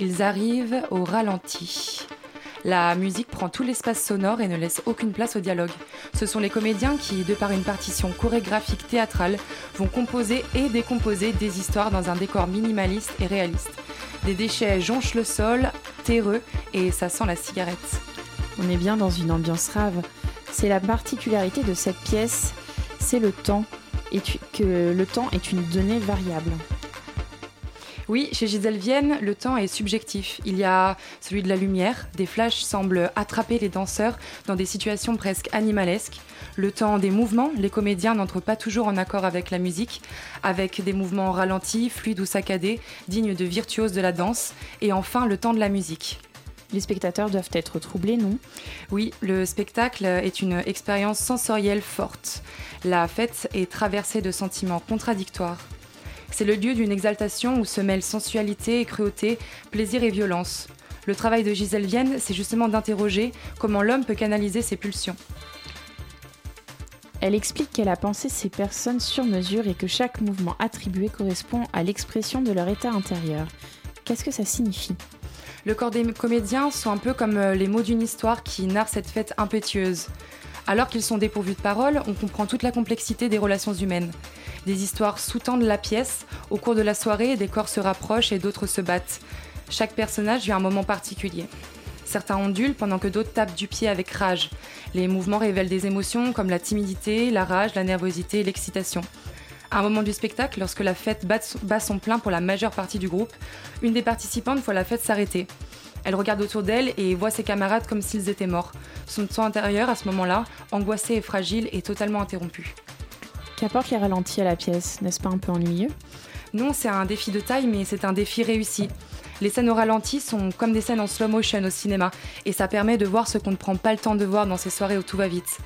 Ils arrivent au ralenti. La musique prend tout l'espace sonore et ne laisse aucune place au dialogue. Ce sont les comédiens qui, de par une partition chorégraphique théâtrale, vont composer et décomposer des histoires dans un décor minimaliste et réaliste. Des déchets jonchent le sol, terreux, et ça sent la cigarette. On est bien dans une ambiance rave. C'est la particularité de cette pièce, c'est le temps, et que le temps est une donnée variable. Oui, chez Gisèle Vienne, le temps est subjectif. Il y a celui de la lumière, des flashs semblent attraper les danseurs dans des situations presque animalesques. Le temps des mouvements, les comédiens n'entrent pas toujours en accord avec la musique, avec des mouvements ralentis, fluides ou saccadés, dignes de virtuoses de la danse. Et enfin, le temps de la musique. Les spectateurs doivent être troublés, non? Oui, le spectacle est une expérience sensorielle forte. La fête est traversée de sentiments contradictoires. C'est le lieu d'une exaltation où se mêlent sensualité et cruauté, plaisir et violence. Le travail de Gisèle Vienne, c'est justement d'interroger comment l'homme peut canaliser ses pulsions. Elle explique qu'elle a pensé ces personnes sur mesure et que chaque mouvement attribué correspond à l'expression de leur état intérieur. Qu'est-ce que ça signifie? Le corps des comédiens sont un peu comme euh, les mots d'une histoire qui narre cette fête impétueuse. Alors qu'ils sont dépourvus de parole, on comprend toute la complexité des relations humaines. Des histoires sous-tendent la pièce. Au cours de la soirée, des corps se rapprochent et d'autres se battent. Chaque personnage vit un moment particulier. Certains ondulent pendant que d'autres tapent du pied avec rage. Les mouvements révèlent des émotions comme la timidité, la rage, la nervosité l'excitation. À un moment du spectacle, lorsque la fête bat son plein pour la majeure partie du groupe, une des participantes voit la fête s'arrêter. Elle regarde autour d'elle et voit ses camarades comme s'ils étaient morts. Son son intérieur, à ce moment-là, angoissé et fragile, est totalement interrompu. Qu'apportent les ralentis à la pièce N'est-ce pas un peu ennuyeux? Non, c'est un défi de taille, mais c'est un défi réussi. Les scènes au ralenti sont comme des scènes en slow motion au cinéma, et ça permet de voir ce qu'on ne prend pas le temps de voir dans ces soirées où tout va vite.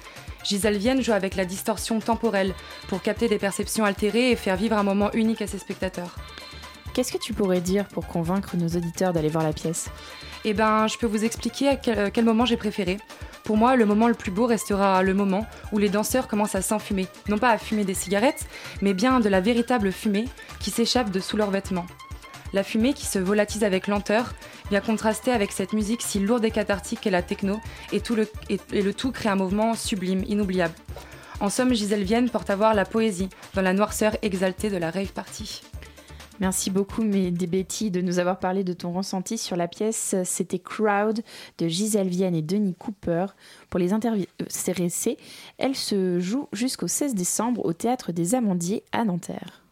Gisèle Vienne joue avec la distorsion temporelle pour capter des perceptions altérées et faire vivre un moment unique à ses spectateurs. Qu'est-ce que tu pourrais dire pour convaincre nos auditeurs d'aller voir la pièce? Eh ben, je peux vous expliquer à quel, quel moment j'ai préféré. Pour moi, le moment le plus beau restera le moment où les danseurs commencent à s'enfumer. Non pas à fumer des cigarettes, mais bien de la véritable fumée qui s'échappe de sous leurs vêtements. La fumée qui se volatise avec lenteur vient contraster avec cette musique si lourde et cathartique qu'est la techno, et le tout crée un mouvement sublime, inoubliable. En somme, Gisèle Vienne porte à voir la poésie dans la noirceur exaltée de la rave party. Merci beaucoup, mais des Betty, de nous avoir parlé de ton ressenti sur la pièce. C'était Crowd de Gisèle Vienne et Denis Cooper. Pour les intéressés, elle se joue jusqu'au 16 décembre au Théâtre des Amandiers à Nanterre.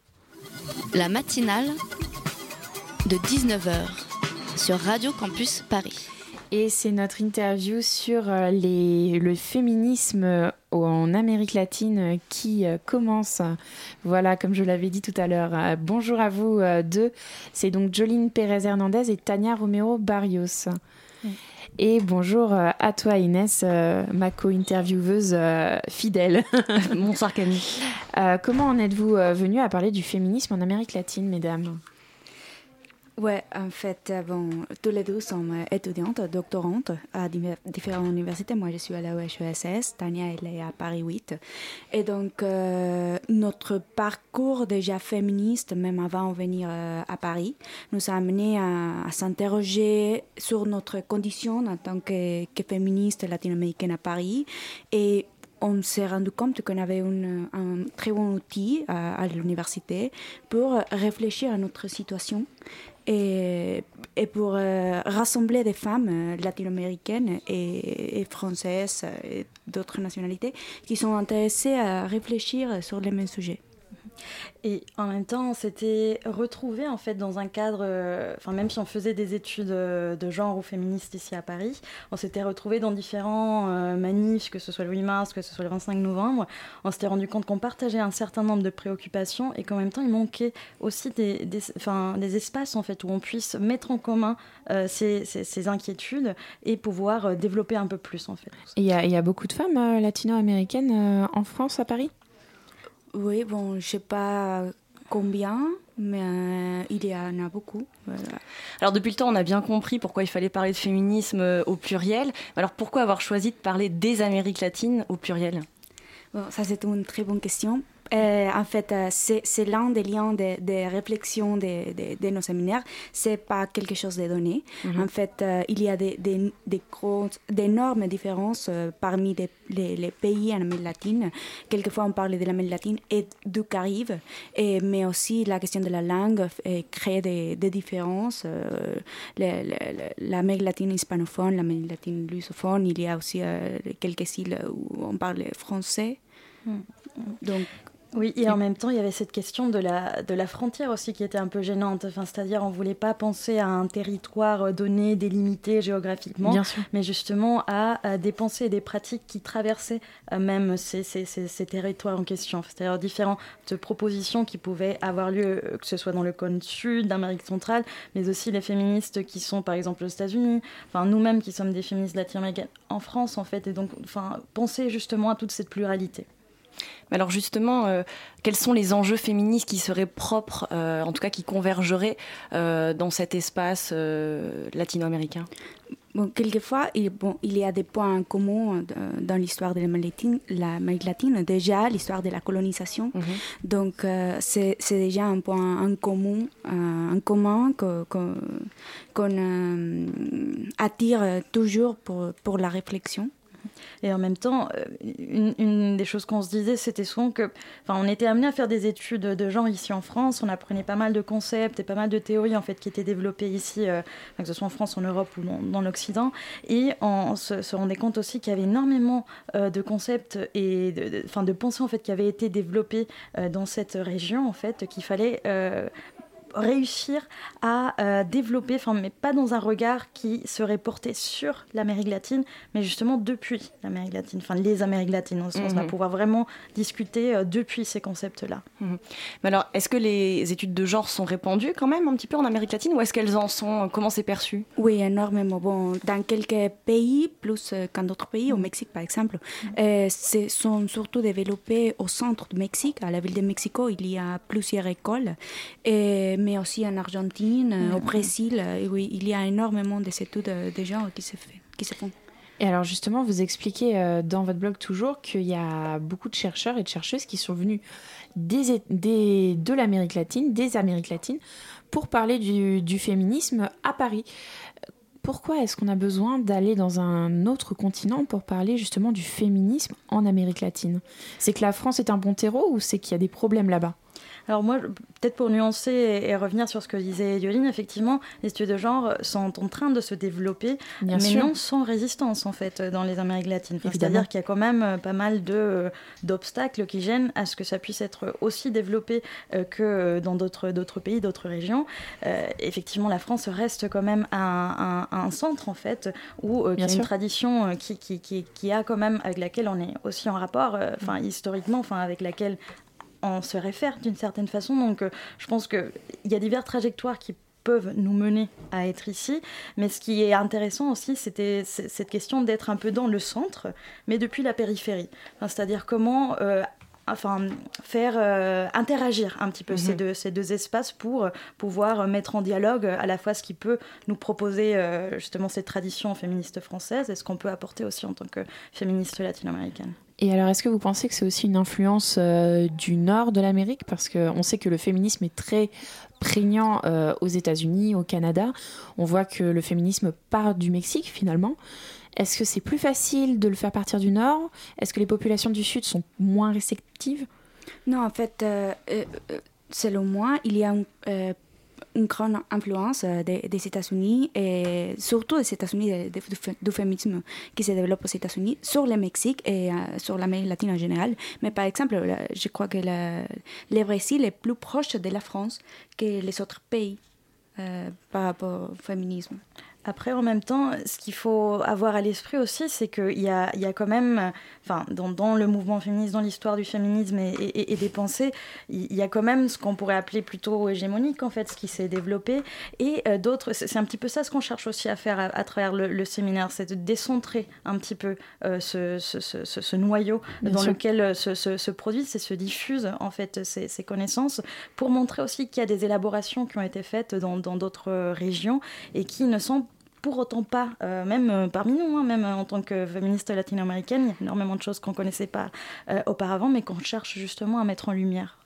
La matinale de 19h sur Radio Campus Paris. Et c'est notre interview sur euh, les, le féminisme en Amérique latine qui euh, commence. Voilà, comme je l'avais dit tout à l'heure. Euh, bonjour à vous deux. C'est donc Jolene Pérez Hernandez et Tania Romero Barrios. Et bonjour à toi Inès, ma co-intervieweuse fidèle. Bonsoir Camille. comment en êtes-vous venue à parler du féminisme en Amérique latine, mesdames? Ouais, en fait, bon, tous les deux sommes étudiantes, doctorantes à différentes universités. Moi, je suis à la UHESS, Tania, elle est à Paris 8. Et donc, euh, notre parcours déjà féministe, même avant de venir euh, à Paris, nous a amené à, s'interroger sur notre condition en tant que, féministe latino-américaine à Paris. Et on s'est rendu compte qu'on avait un très bon outil à l'université pour réfléchir à notre situation et, pour euh, rassembler des femmes euh, latino-américaines et, et, françaises et d'autres nationalités qui sont intéressées à réfléchir sur les mêmes sujets. Et en même temps, on s'était retrouvés en fait dans un cadre, enfin euh, même si on faisait des études euh, de genre ou féministes ici à Paris, on s'était retrouvés dans différents euh, manifs, que ce soit le 8 mars, que ce soit le 25 novembre. On s'était rendu compte qu'on partageait un certain nombre de préoccupations et qu'en même temps, il manquait aussi des, des, espaces en fait où on puisse mettre en commun euh, ces, inquiétudes et pouvoir développer un peu plus en fait. Il y, a beaucoup de femmes latino-américaines en France, à Paris? Oui, bon, je sais pas combien, mais euh, il y en a beaucoup. Voilà. Alors depuis le temps, on a bien compris pourquoi il fallait parler de féminisme euh, au pluriel. Alors pourquoi avoir choisi de parler des Amériques latines au pluriel? Bon, ça c'est une très bonne question. Euh, en fait, euh, c'est l'un des liens des des réflexions de, de- de nos séminaires. C'est pas quelque chose de donné. Mhm. En fait, euh, il y a des, des, des grosses- d'énormes différences parmi les, les, les pays en Amérique latine. Quelquefois, on parle de l'Amérique latine et du Caraïbe, et, mais aussi la question de la langue crée des, des différences. L'Amérique latine hispanophone, l'Amérique latine lusophone, il y a aussi quelques îles où on parle français. Donc, Oui, et en même temps, il y avait cette question de la, de la frontière aussi qui était un peu gênante. Enfin, C'est-à-dire, on ne voulait pas penser à un territoire euh, donné, délimité géographiquement, Bien sûr. mais justement à, à des pensées et des pratiques qui traversaient euh, même ces, ces- ces- ces territoires en question. C'est-à-dire différentes propositions qui pouvaient avoir lieu, euh, que ce soit dans le cône sud d'Amérique centrale, mais aussi les féministes qui sont par exemple aux États-Unis, enfin nous-mêmes qui sommes des féministes latino-américaines en France en fait, et donc enfin, penser justement à toute cette pluralité. Mais alors justement, euh, quels sont les enjeux féministes qui seraient propres, euh, en tout cas qui convergeraient euh, dans cet espace latino-américain? Bon, quelquefois, il, bon, il y a des points communs dans l'histoire de l'Amérique latine. Déjà, l'histoire de la colonisation. Donc, euh, c'est déjà un point en commun, euh, en commun qu'on euh, attire toujours pour, pour la réflexion. Et en même temps, euh, une, des choses qu'on se disait, c'était souvent que, enfin, on était amené à faire des études de genre ici en France. On apprenait pas mal de concepts et pas mal de théories en fait qui étaient développées ici, euh, que ce soit en France, en Europe ou dans, l'Occident. Et on se, rendait compte aussi qu'il y avait énormément euh, de concepts et de, de- pensées en fait qui avaient été développées dans cette région en fait qu'il fallait réussir à euh, développer, enfin, mais pas dans un regard qui serait porté sur l'Amérique latine, mais justement depuis l'Amérique latine, enfin les Amériques latines, au sens, on va Mhm. pouvoir vraiment discuter euh, depuis ces concepts-là. Mhm. Mais alors, est-ce que les études de genre sont répandues quand même un petit peu en Amérique latine ou est-ce qu'elles en sont Comment c'est perçu? Oui, énormément. Bon, dans quelques pays, plus euh, qu'en d'autres pays, au Mexique par exemple, euh, ce sont surtout développés au centre du Mexique. À la ville de Mexico, il y a plusieurs écoles, et- mais aussi en Argentine, euh, au. Brésil. euh, oui, il y a énormément de genre qui se, fait, qui se font. Et alors justement, vous expliquez euh, dans votre blog toujours qu'il y a beaucoup de chercheurs et de chercheuses qui sont venus des, des- de l'Amérique latine, des Amériques latines, pour parler du, du féminisme à Paris. Pourquoi est-ce qu'on a besoin d'aller dans un autre continent pour parler justement du féminisme en Amérique latine? C'est que la France est un bon terreau ou c'est qu'il y a des problèmes là-bas? Alors moi, peut-être pour nuancer et, et revenir sur ce que disait Yoline, effectivement, les études de genre sont en train de se développer, Bien mais sûr. non sans résistance en fait dans les Amériques latines. Enfin. C'est-à-dire qu'il y a quand même euh, pas mal de euh, d'obstacles qui gênent à ce que ça puisse être aussi développé euh, que euh, dans d'autres d'autres pays, d'autres régions. Euh, effectivement, la France reste quand même un, un- un centre en fait où euh, qui Bien a une tradition euh, qui, qui, qui, qui a quand même avec laquelle on est aussi en rapport, euh, enfin historiquement, enfin avec laquelle on se réfère d'une certaine façon. Donc, euh, je pense qu'il y a diverses trajectoires qui peuvent nous mener à être ici. Mais ce qui est intéressant aussi, c'était cette question d'être un peu dans le centre, mais depuis la périphérie. Enfin, C'est-à-dire comment... euh, Enfin, faire euh, interagir un petit peu Mhm. ces, deux, ces deux espaces pour pouvoir mettre en dialogue à la fois ce qui peut nous proposer euh, justement cette tradition féministe française et ce qu'on peut apporter aussi en tant que féministe latino-américaine. Et alors, est-ce que vous pensez que c'est aussi une influence euh, du nord de l'Amérique? Parce qu'on sait que le féminisme est très prégnant euh, aux États-Unis, au Canada. On voit que le féminisme part du Mexique finalement. Est-ce que c'est plus facile de le faire partir du nord? Est-ce que les populations du sud sont moins réceptives? Non, en fait, euh, euh, selon moi, il y a un- une grande influence euh, des, des États-Unis et surtout des États-Unis du fé- du féminisme qui se développe aux États-Unis sur le Mexique et euh, sur l'Amérique latine en général. Mais par exemple, le- je crois que le Brésil est plus proche de la France que les autres pays euh, par rapport au féminisme. Après, en même temps, ce qu'il faut avoir à l'esprit aussi, c'est qu'il y a, y a quand même, enfin, dans, dans le mouvement féministe, dans l'histoire du féminisme et, et- et des pensées, il y a quand même ce qu'on pourrait appeler plutôt hégémonique, en fait, ce qui s'est développé. Et euh, d'autres, c'est un petit peu ça ce qu'on cherche aussi à faire à, à travers le, le séminaire, c'est de décentrer un petit peu euh, ce, ce- ce- noyau Bien dans sûr. lequel euh, se, se, se produisent et se diffusent, en fait, ces, ces connaissances, pour montrer aussi qu'il y a des élaborations qui ont été faites dans d'autres régions et qui ne sont pour autant pas, euh, même euh, parmi nous, hein, même euh, en tant que féministe latino-américaine, il y a énormément de choses qu'on ne connaissait pas auparavant, mais qu'on cherche justement à mettre en lumière.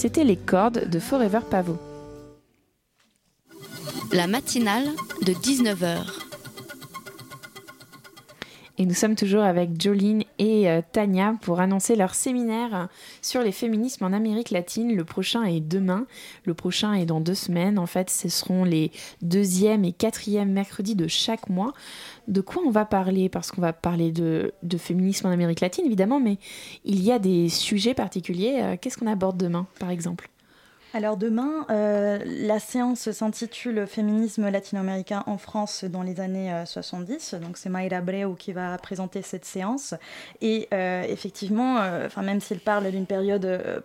C'était Les cordes de Forever Pavot. La matinale de 19h. Et nous sommes toujours avec Jolene et euh, Tania pour annoncer leur séminaire sur les féminismes en Amérique latine. Le prochain est demain, le prochain est dans deux semaines. En fait, ce seront les deuxième et quatrième mercredis de chaque mois. De quoi on va parler? Parce qu'on va parler de, de féminisme en Amérique latine, évidemment, mais il y a des sujets particuliers. Euh, Qu'est-ce qu'on aborde demain, par exemple? Alors demain, euh, la séance s'intitule Féminisme latino-américain en France dans les années euh, 70. Donc c'est Mayra Breu qui va présenter cette séance. Et euh, effectivement, euh, même s'il parle d'une période euh,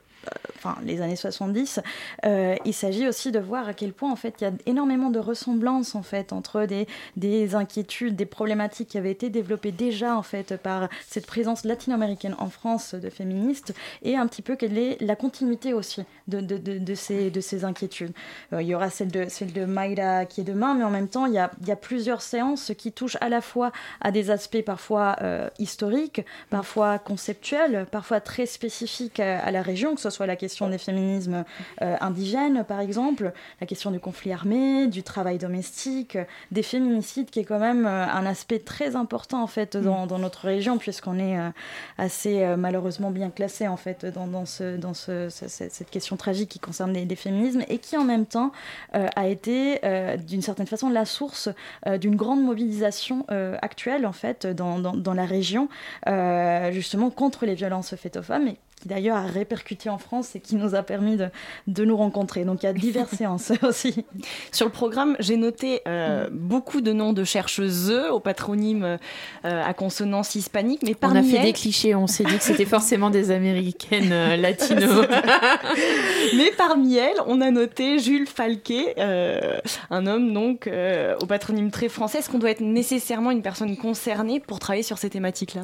enfin les années 70, euh, il s'agit aussi de voir à quel point en fait il y a énormément de ressemblances en fait entre des, des inquiétudes, des problématiques qui avaient été développées déjà en fait par cette présence latino-américaine en France de féministes et un petit peu quelle est la continuité aussi de, de, de, ces, de ces inquiétudes. Euh, il y aura celle de, celle de Mayra qui est demain, mais en même temps il y a, il y a plusieurs séances qui touchent à la fois à des aspects parfois euh, historiques, parfois conceptuels, parfois très spécifiques à, à la région, que ce soit la question des féminismes euh, indigènes, par exemple, la question du conflit armé, du travail domestique, des féminicides, qui est quand même euh, un aspect très important en fait dans, dans notre région, puisqu'on est euh, assez malheureusement bien classé en fait dans, dans, ce, dans ce, ce- cette, question tragique qui concerne les, les féminismes et qui en même temps a été d'une certaine façon la source d'une grande mobilisation actuelle en fait dans, dans, dans la région, euh, justement contre les violences faites aux femmes et qui d'ailleurs a répercuté en France et qui nous a permis de, de nous rencontrer. Donc il y a diverses séances aussi. Sur le programme, j'ai noté euh, beaucoup de noms de chercheuses au patronyme euh, à consonance hispanique, mais On parmi a fait elles- des clichés, on s'est dit que c'était forcément des américaines euh, latino. Mais parmi elles, on a noté Jules Falquet, euh, un homme donc euh, au patronyme très français. Est-ce qu'on doit être nécessairement une personne concernée pour travailler sur ces thématiques-là?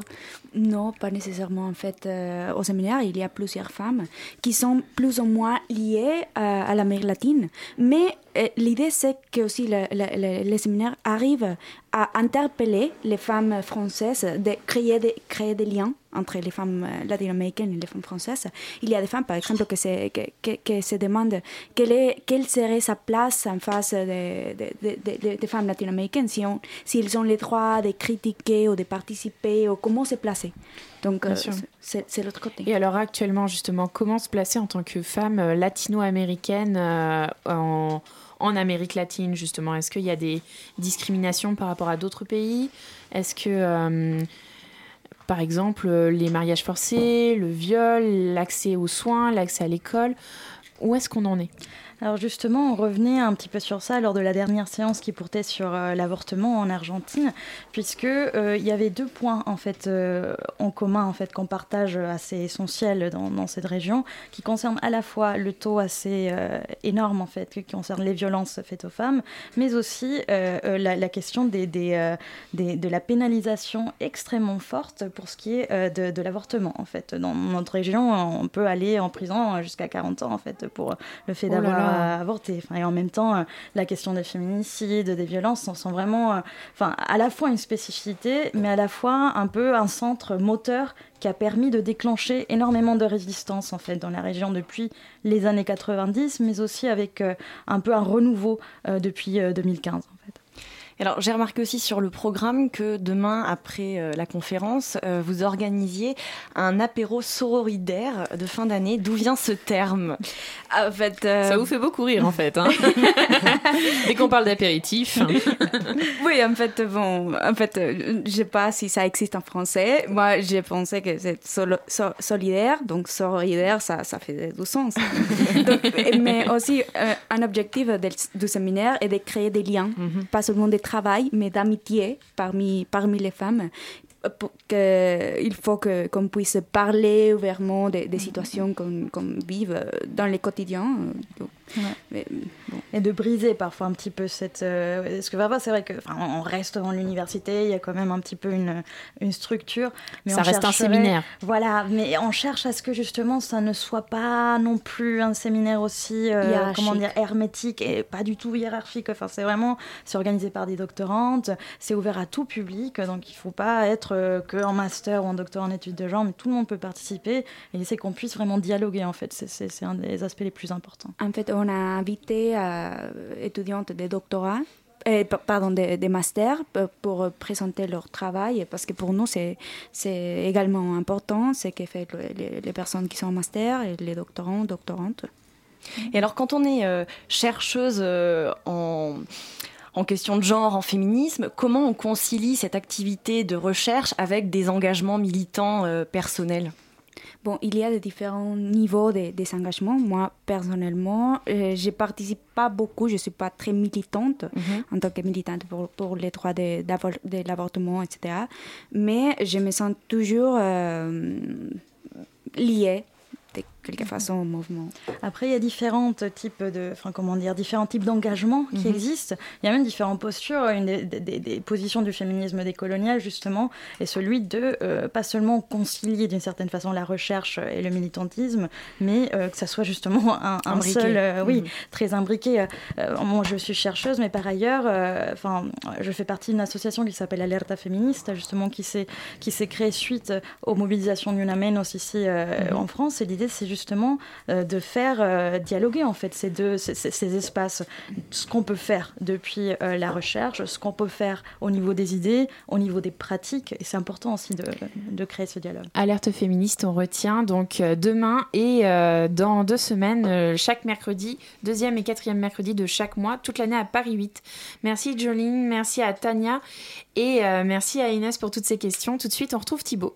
Non, pas nécessairement. En fait, euh, au séminaire, il y a plusieurs femmes qui sont plus ou moins liées à, à l'Amérique latine. Mais euh, l'idée, c'est que aussi le, le- le- les séminaires arrivent à interpeller les femmes françaises, de créer des liens entre les femmes euh, latino-américaines et les femmes françaises. Il y a des femmes, par exemple, qui se, que, se demandent quelle, est, quelle serait sa place en face des de, de- de- de- de femmes latino-américaines, si on, s'ils ont le droit de critiquer ou de participer, ou comment se placer. Donc, euh, c'est l'autre côté. Et alors actuellement, justement, comment se placer en tant que femme euh, latino-américaine euh, en, en Amérique latine, justement? Est-ce qu'il y a des discriminations par rapport à d'autres pays? Est-ce que, par exemple, euh, les mariages forcés, le viol, l'accès aux soins, l'accès à l'école, où est-ce qu'on en est? Alors justement, on revenait un petit peu sur ça lors de la dernière séance qui portait sur euh, l'avortement en Argentine, puisque euh, il y avait deux points en fait euh, en commun en fait qu'on partage assez essentiels dans, dans cette région, qui concernent à la fois le taux assez énorme en fait qui concerne les violences faites aux femmes, mais aussi la, la question des, des, des- de la pénalisation extrêmement forte pour ce qui est de, de l'avortement en fait. Dans notre région, on peut aller en prison jusqu'à 40 ans en fait pour le fait Oh d'avoir avorter. Enfin, et en même temps, euh, la question des féminicides, des violences sont, sont vraiment, euh, enfin, à la fois une spécificité, mais à la fois un peu un centre moteur qui a permis de déclencher énormément de résistance en fait dans la région depuis les années 90, mais aussi avec euh, un peu un renouveau depuis euh, 2015 en fait. Alors, j'ai remarqué aussi sur le programme que demain, après euh, la conférence, euh, vous organisiez un apéro sororidaire de fin d'année. D'où vient ce terme? En fait, euh, Ça vous fait beaucoup rire, en fait. hein. Dès qu'on parle d'apéritif. oui, en fait, bon, en fait, je sais pas si ça existe en français. Moi, j'ai pensé que c'est solo- so- solidaire, donc solidaire, ça, ça fait du sens. Donc, mais aussi, un objectif du séminaire est de créer des liens, pas seulement de travail, mais d'amitié parmi, parmi les femmes. Euh, Pour que, il faut que- qu'on puisse parler ouvertement des, des situations qu'on qu'on vive euh, dans le quotidien. euh, mais, bon. et de briser parfois un petit peu cette. euh, parce que parfois, c'est vrai que, enfin, on reste dans l'université, il y a quand même un petit peu une, une structure. Mais Ça on reste un séminaire. Voilà, mais on cherche à ce que justement ça ne soit pas non plus un séminaire aussi, euh, comment dire, hermétique et pas du tout hiérarchique. Enfin, c'est vraiment, c'est organisé par des doctorantes, c'est ouvert à tout public, donc il faut pas être euh, que en master ou en doctorat en études de genre, mais tout le monde peut participer et c'est qu'on puisse vraiment dialoguer en fait. C'est- C'est c'est un des aspects les plus importants. En fait, on a invité euh, étudiantes de doctorat, euh, pa- pardon, des de masters pour euh, présenter leur travail, parce que pour nous, c'est c'est également important, ce que fait le- les, les personnes qui sont en master et les doctorants, doctorantes. Et alors, quand on est euh, chercheuse euh, en, en question de genre, en féminisme, comment on concilie cette activité de recherche avec des engagements militants euh, personnels? Bon, il y a différents niveaux de- des engagements. Moi, personnellement, euh, je participe pas beaucoup, je suis pas très militante en tant que militante pour, pour les droits de l'avortement, etc. Mais je me sens toujours euh, liée de quelque façon au mouvement. Après, il y a différents types de, enfin comment dire, différents types d'engagements qui Mhm. existent. Il y a même différentes postures. Une des, des- des- des positions du féminisme décolonial justement est celui de euh, pas seulement concilier d'une certaine façon la recherche et le militantisme, mais euh, que ça soit justement un, seul, euh, oui, Mhm. très imbriqué. Euh, moi, je suis chercheuse, mais par ailleurs, enfin, je fais partie d'une association qui s'appelle Alerta Féministe, justement, qui s'est qui s'est créée suite aux mobilisations d'Unamenos ici euh, Mhm. en France. Et c'est justement euh, de faire euh, dialoguer en fait ces deux ces, ces- ces espaces, ce qu'on peut faire depuis euh, la recherche, ce qu'on peut faire au niveau des idées, au niveau des pratiques. Et c'est important aussi de, de créer ce dialogue. Alerte féministe, on retient donc demain et dans deux semaines, chaque mercredi, deuxième et quatrième mercredi de chaque mois, toute l'année à Paris 8. Merci Jolene, merci à Tania et merci à Inès pour toutes ces questions. Tout de suite, on retrouve Thibaut.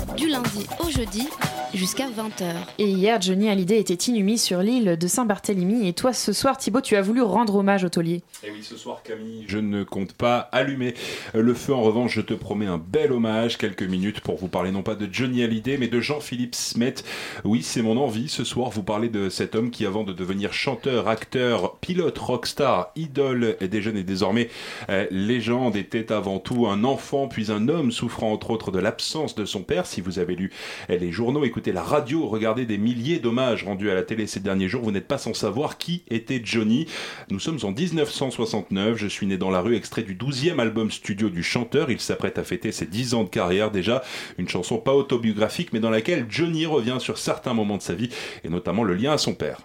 Du lundi au jeudi jusqu'à 20h. Et hier, Johnny Hallyday était inhumé sur l'île de Saint-Barthélemy. Et toi, ce soir, Thibaut, tu as voulu rendre hommage au taulier. Et oui, ce soir, Camille, je ne compte pas allumer le feu. En revanche, je te promets un bel hommage, quelques minutes pour vous parler non pas de Johnny Hallyday, mais de Jean-Philippe Smet. Oui, c'est mon envie ce soir, vous parler de cet homme qui, avant de devenir chanteur, acteur, pilote, rockstar, idole des jeunes et désormais euh, légende, était avant tout un enfant, puis un homme souffrant entre autres de l'absence de son père. Si vous avez lu les journaux, écoutez la radio, regardez des milliers d'hommages rendus à la télé ces derniers jours, vous n'êtes pas sans savoir qui était Johnny. Nous sommes en 1969, je suis né dans la rue, extrait du 12e album studio du chanteur. Il s'apprête à fêter ses 10 ans de carrière déjà, une chanson pas autobiographique, mais dans laquelle Johnny revient sur certains moments de sa vie, et notamment le lien à son père.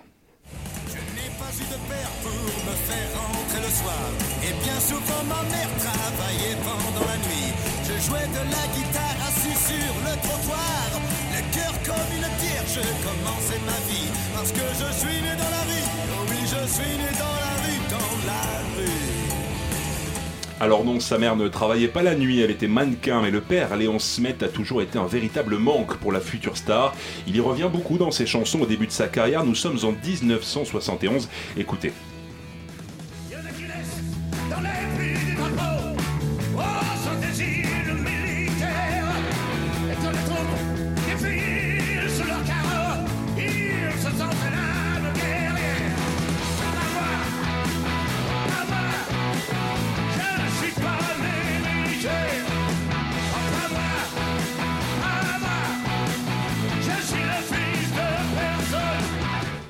me faire rentrer le soir. Et bien souvent ma mère travaillait pendant la nuit. Je jouais de la guitare comme une pierre, je commençais ma vie? Parce que je suis né dans la rue. Oh oui, je suis né dans la rue, dans la rue. Alors non, sa mère ne travaillait pas la nuit, elle était mannequin, mais le père, Léon Smet, a toujours été un véritable manque pour la future star. Il y revient beaucoup dans ses chansons au début de sa carrière, nous sommes en 1971. Écoutez.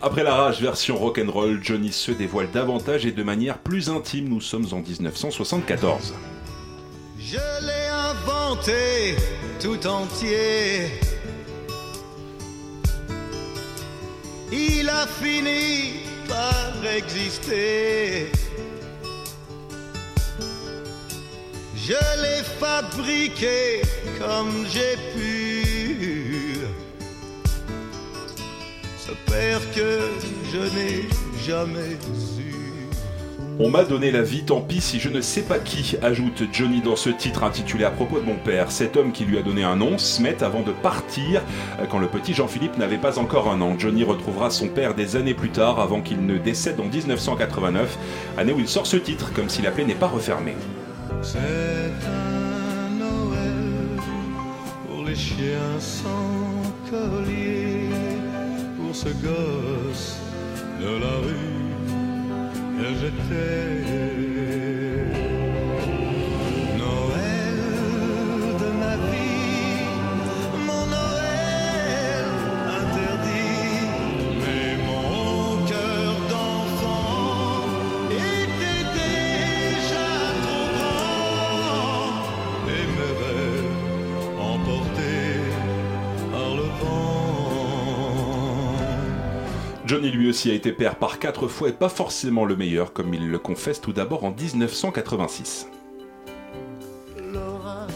Après la rage version rock'n'roll, Johnny se dévoile davantage et de manière plus intime. Nous sommes en 1974. Je l'ai inventé tout entier. Il a fini par exister. Je l'ai fabriqué comme j'ai pu. Que je n'ai jamais. On m'a donné la vie, tant pis si je ne sais pas qui, ajoute Johnny dans ce titre intitulé à propos de mon père, cet homme qui lui a donné un nom, Smet, avant de partir, quand le petit Jean-Philippe n'avait pas encore un an. Johnny retrouvera son père des années plus tard, avant qu'il ne décède en 1989, année où il sort ce titre, comme si la plaie n'est pas refermée. C'est un Noël pour les chiens sans collier, ce gosse de la rue que j'étais. Johnny lui aussi a été père par quatre fois et pas forcément le meilleur, comme il le confesse tout d'abord en 1986. Laura,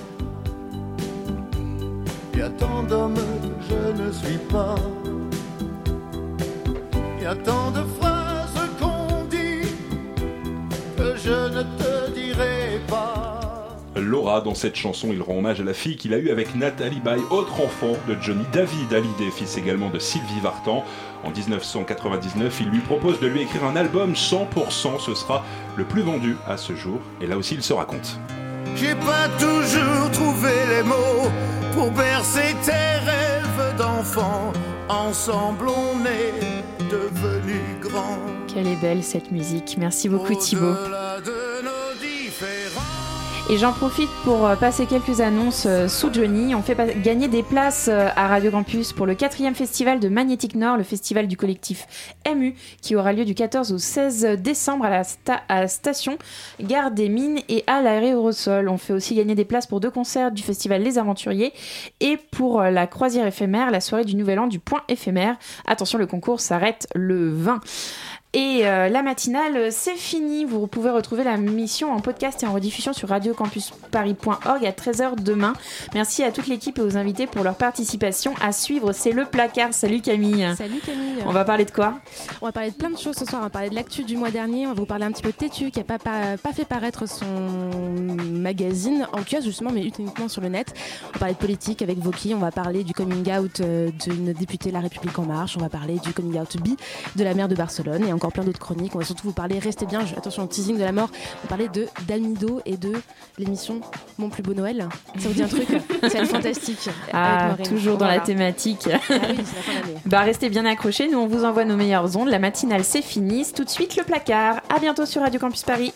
y a tant d'hommes que je ne suis pas. Y a tant de phrases qu'on dit que je ne te dirai pas. Laura, dans cette chanson, il rend hommage à la fille qu'il a eue avec Nathalie Baye, autre enfant de Johnny David Hallyday, fils également de Sylvie Vartan. En 1999, il lui propose de lui écrire un album 100%, ce sera le plus vendu à ce jour, et là aussi il se raconte. J'ai pas toujours trouvé les mots pour bercer tes rêves d'enfant. Ensemble, on est devenus grands. Quelle est belle cette musique. Merci beaucoup Thibaut. Et j'en profite pour euh, passer quelques annonces euh, sous Johnny. On fait gagner des places euh, à Radio Campus pour le quatrième festival de Magnétique Nord, le festival du collectif MU, qui aura lieu du 14 au 16 décembre à la station Gare des Mines et à l'aérosol. On fait aussi gagner des places pour deux concerts du festival Les Aventuriers et pour la croisière éphémère, la soirée du Nouvel An du Point éphémère. Attention, le concours s'arrête le 20. Et euh, la matinale, c'est fini. Vous pouvez retrouver la mission en podcast et en rediffusion sur radiocampusparis.org à 13h demain. Merci à toute l'équipe et aux invités pour leur participation. À suivre, c'est le placard. Salut Camille. Salut Camille. On va parler de quoi? On va parler de plein de choses ce soir. On va parler de l'actu du mois dernier. On va vous parler un petit peu de Tétu qui n'a pas, pas, pas fait paraître son magazine en kiosque justement, mais uniquement sur le net. On va parler de politique avec Voki. On va parler du coming out euh, d'une députée de La République En Marche. On va parler du coming out bi de la maire de Barcelone et encore plein d'autres chroniques. On va surtout vous parler, restez bien, attention au teasing de la mort. On va parler de d'Almido et de l'émission Mon plus beau Noël. Ça vous dit un truc C'est fantastique. Ah, avec toujours dans Voilà. la thématique. Ah oui, c'est la fin d'année. Bah restez bien accrochés, nous on vous envoie nos meilleures ondes. La matinale c'est fini. Tout de suite le placard. À bientôt sur Radio Campus Paris.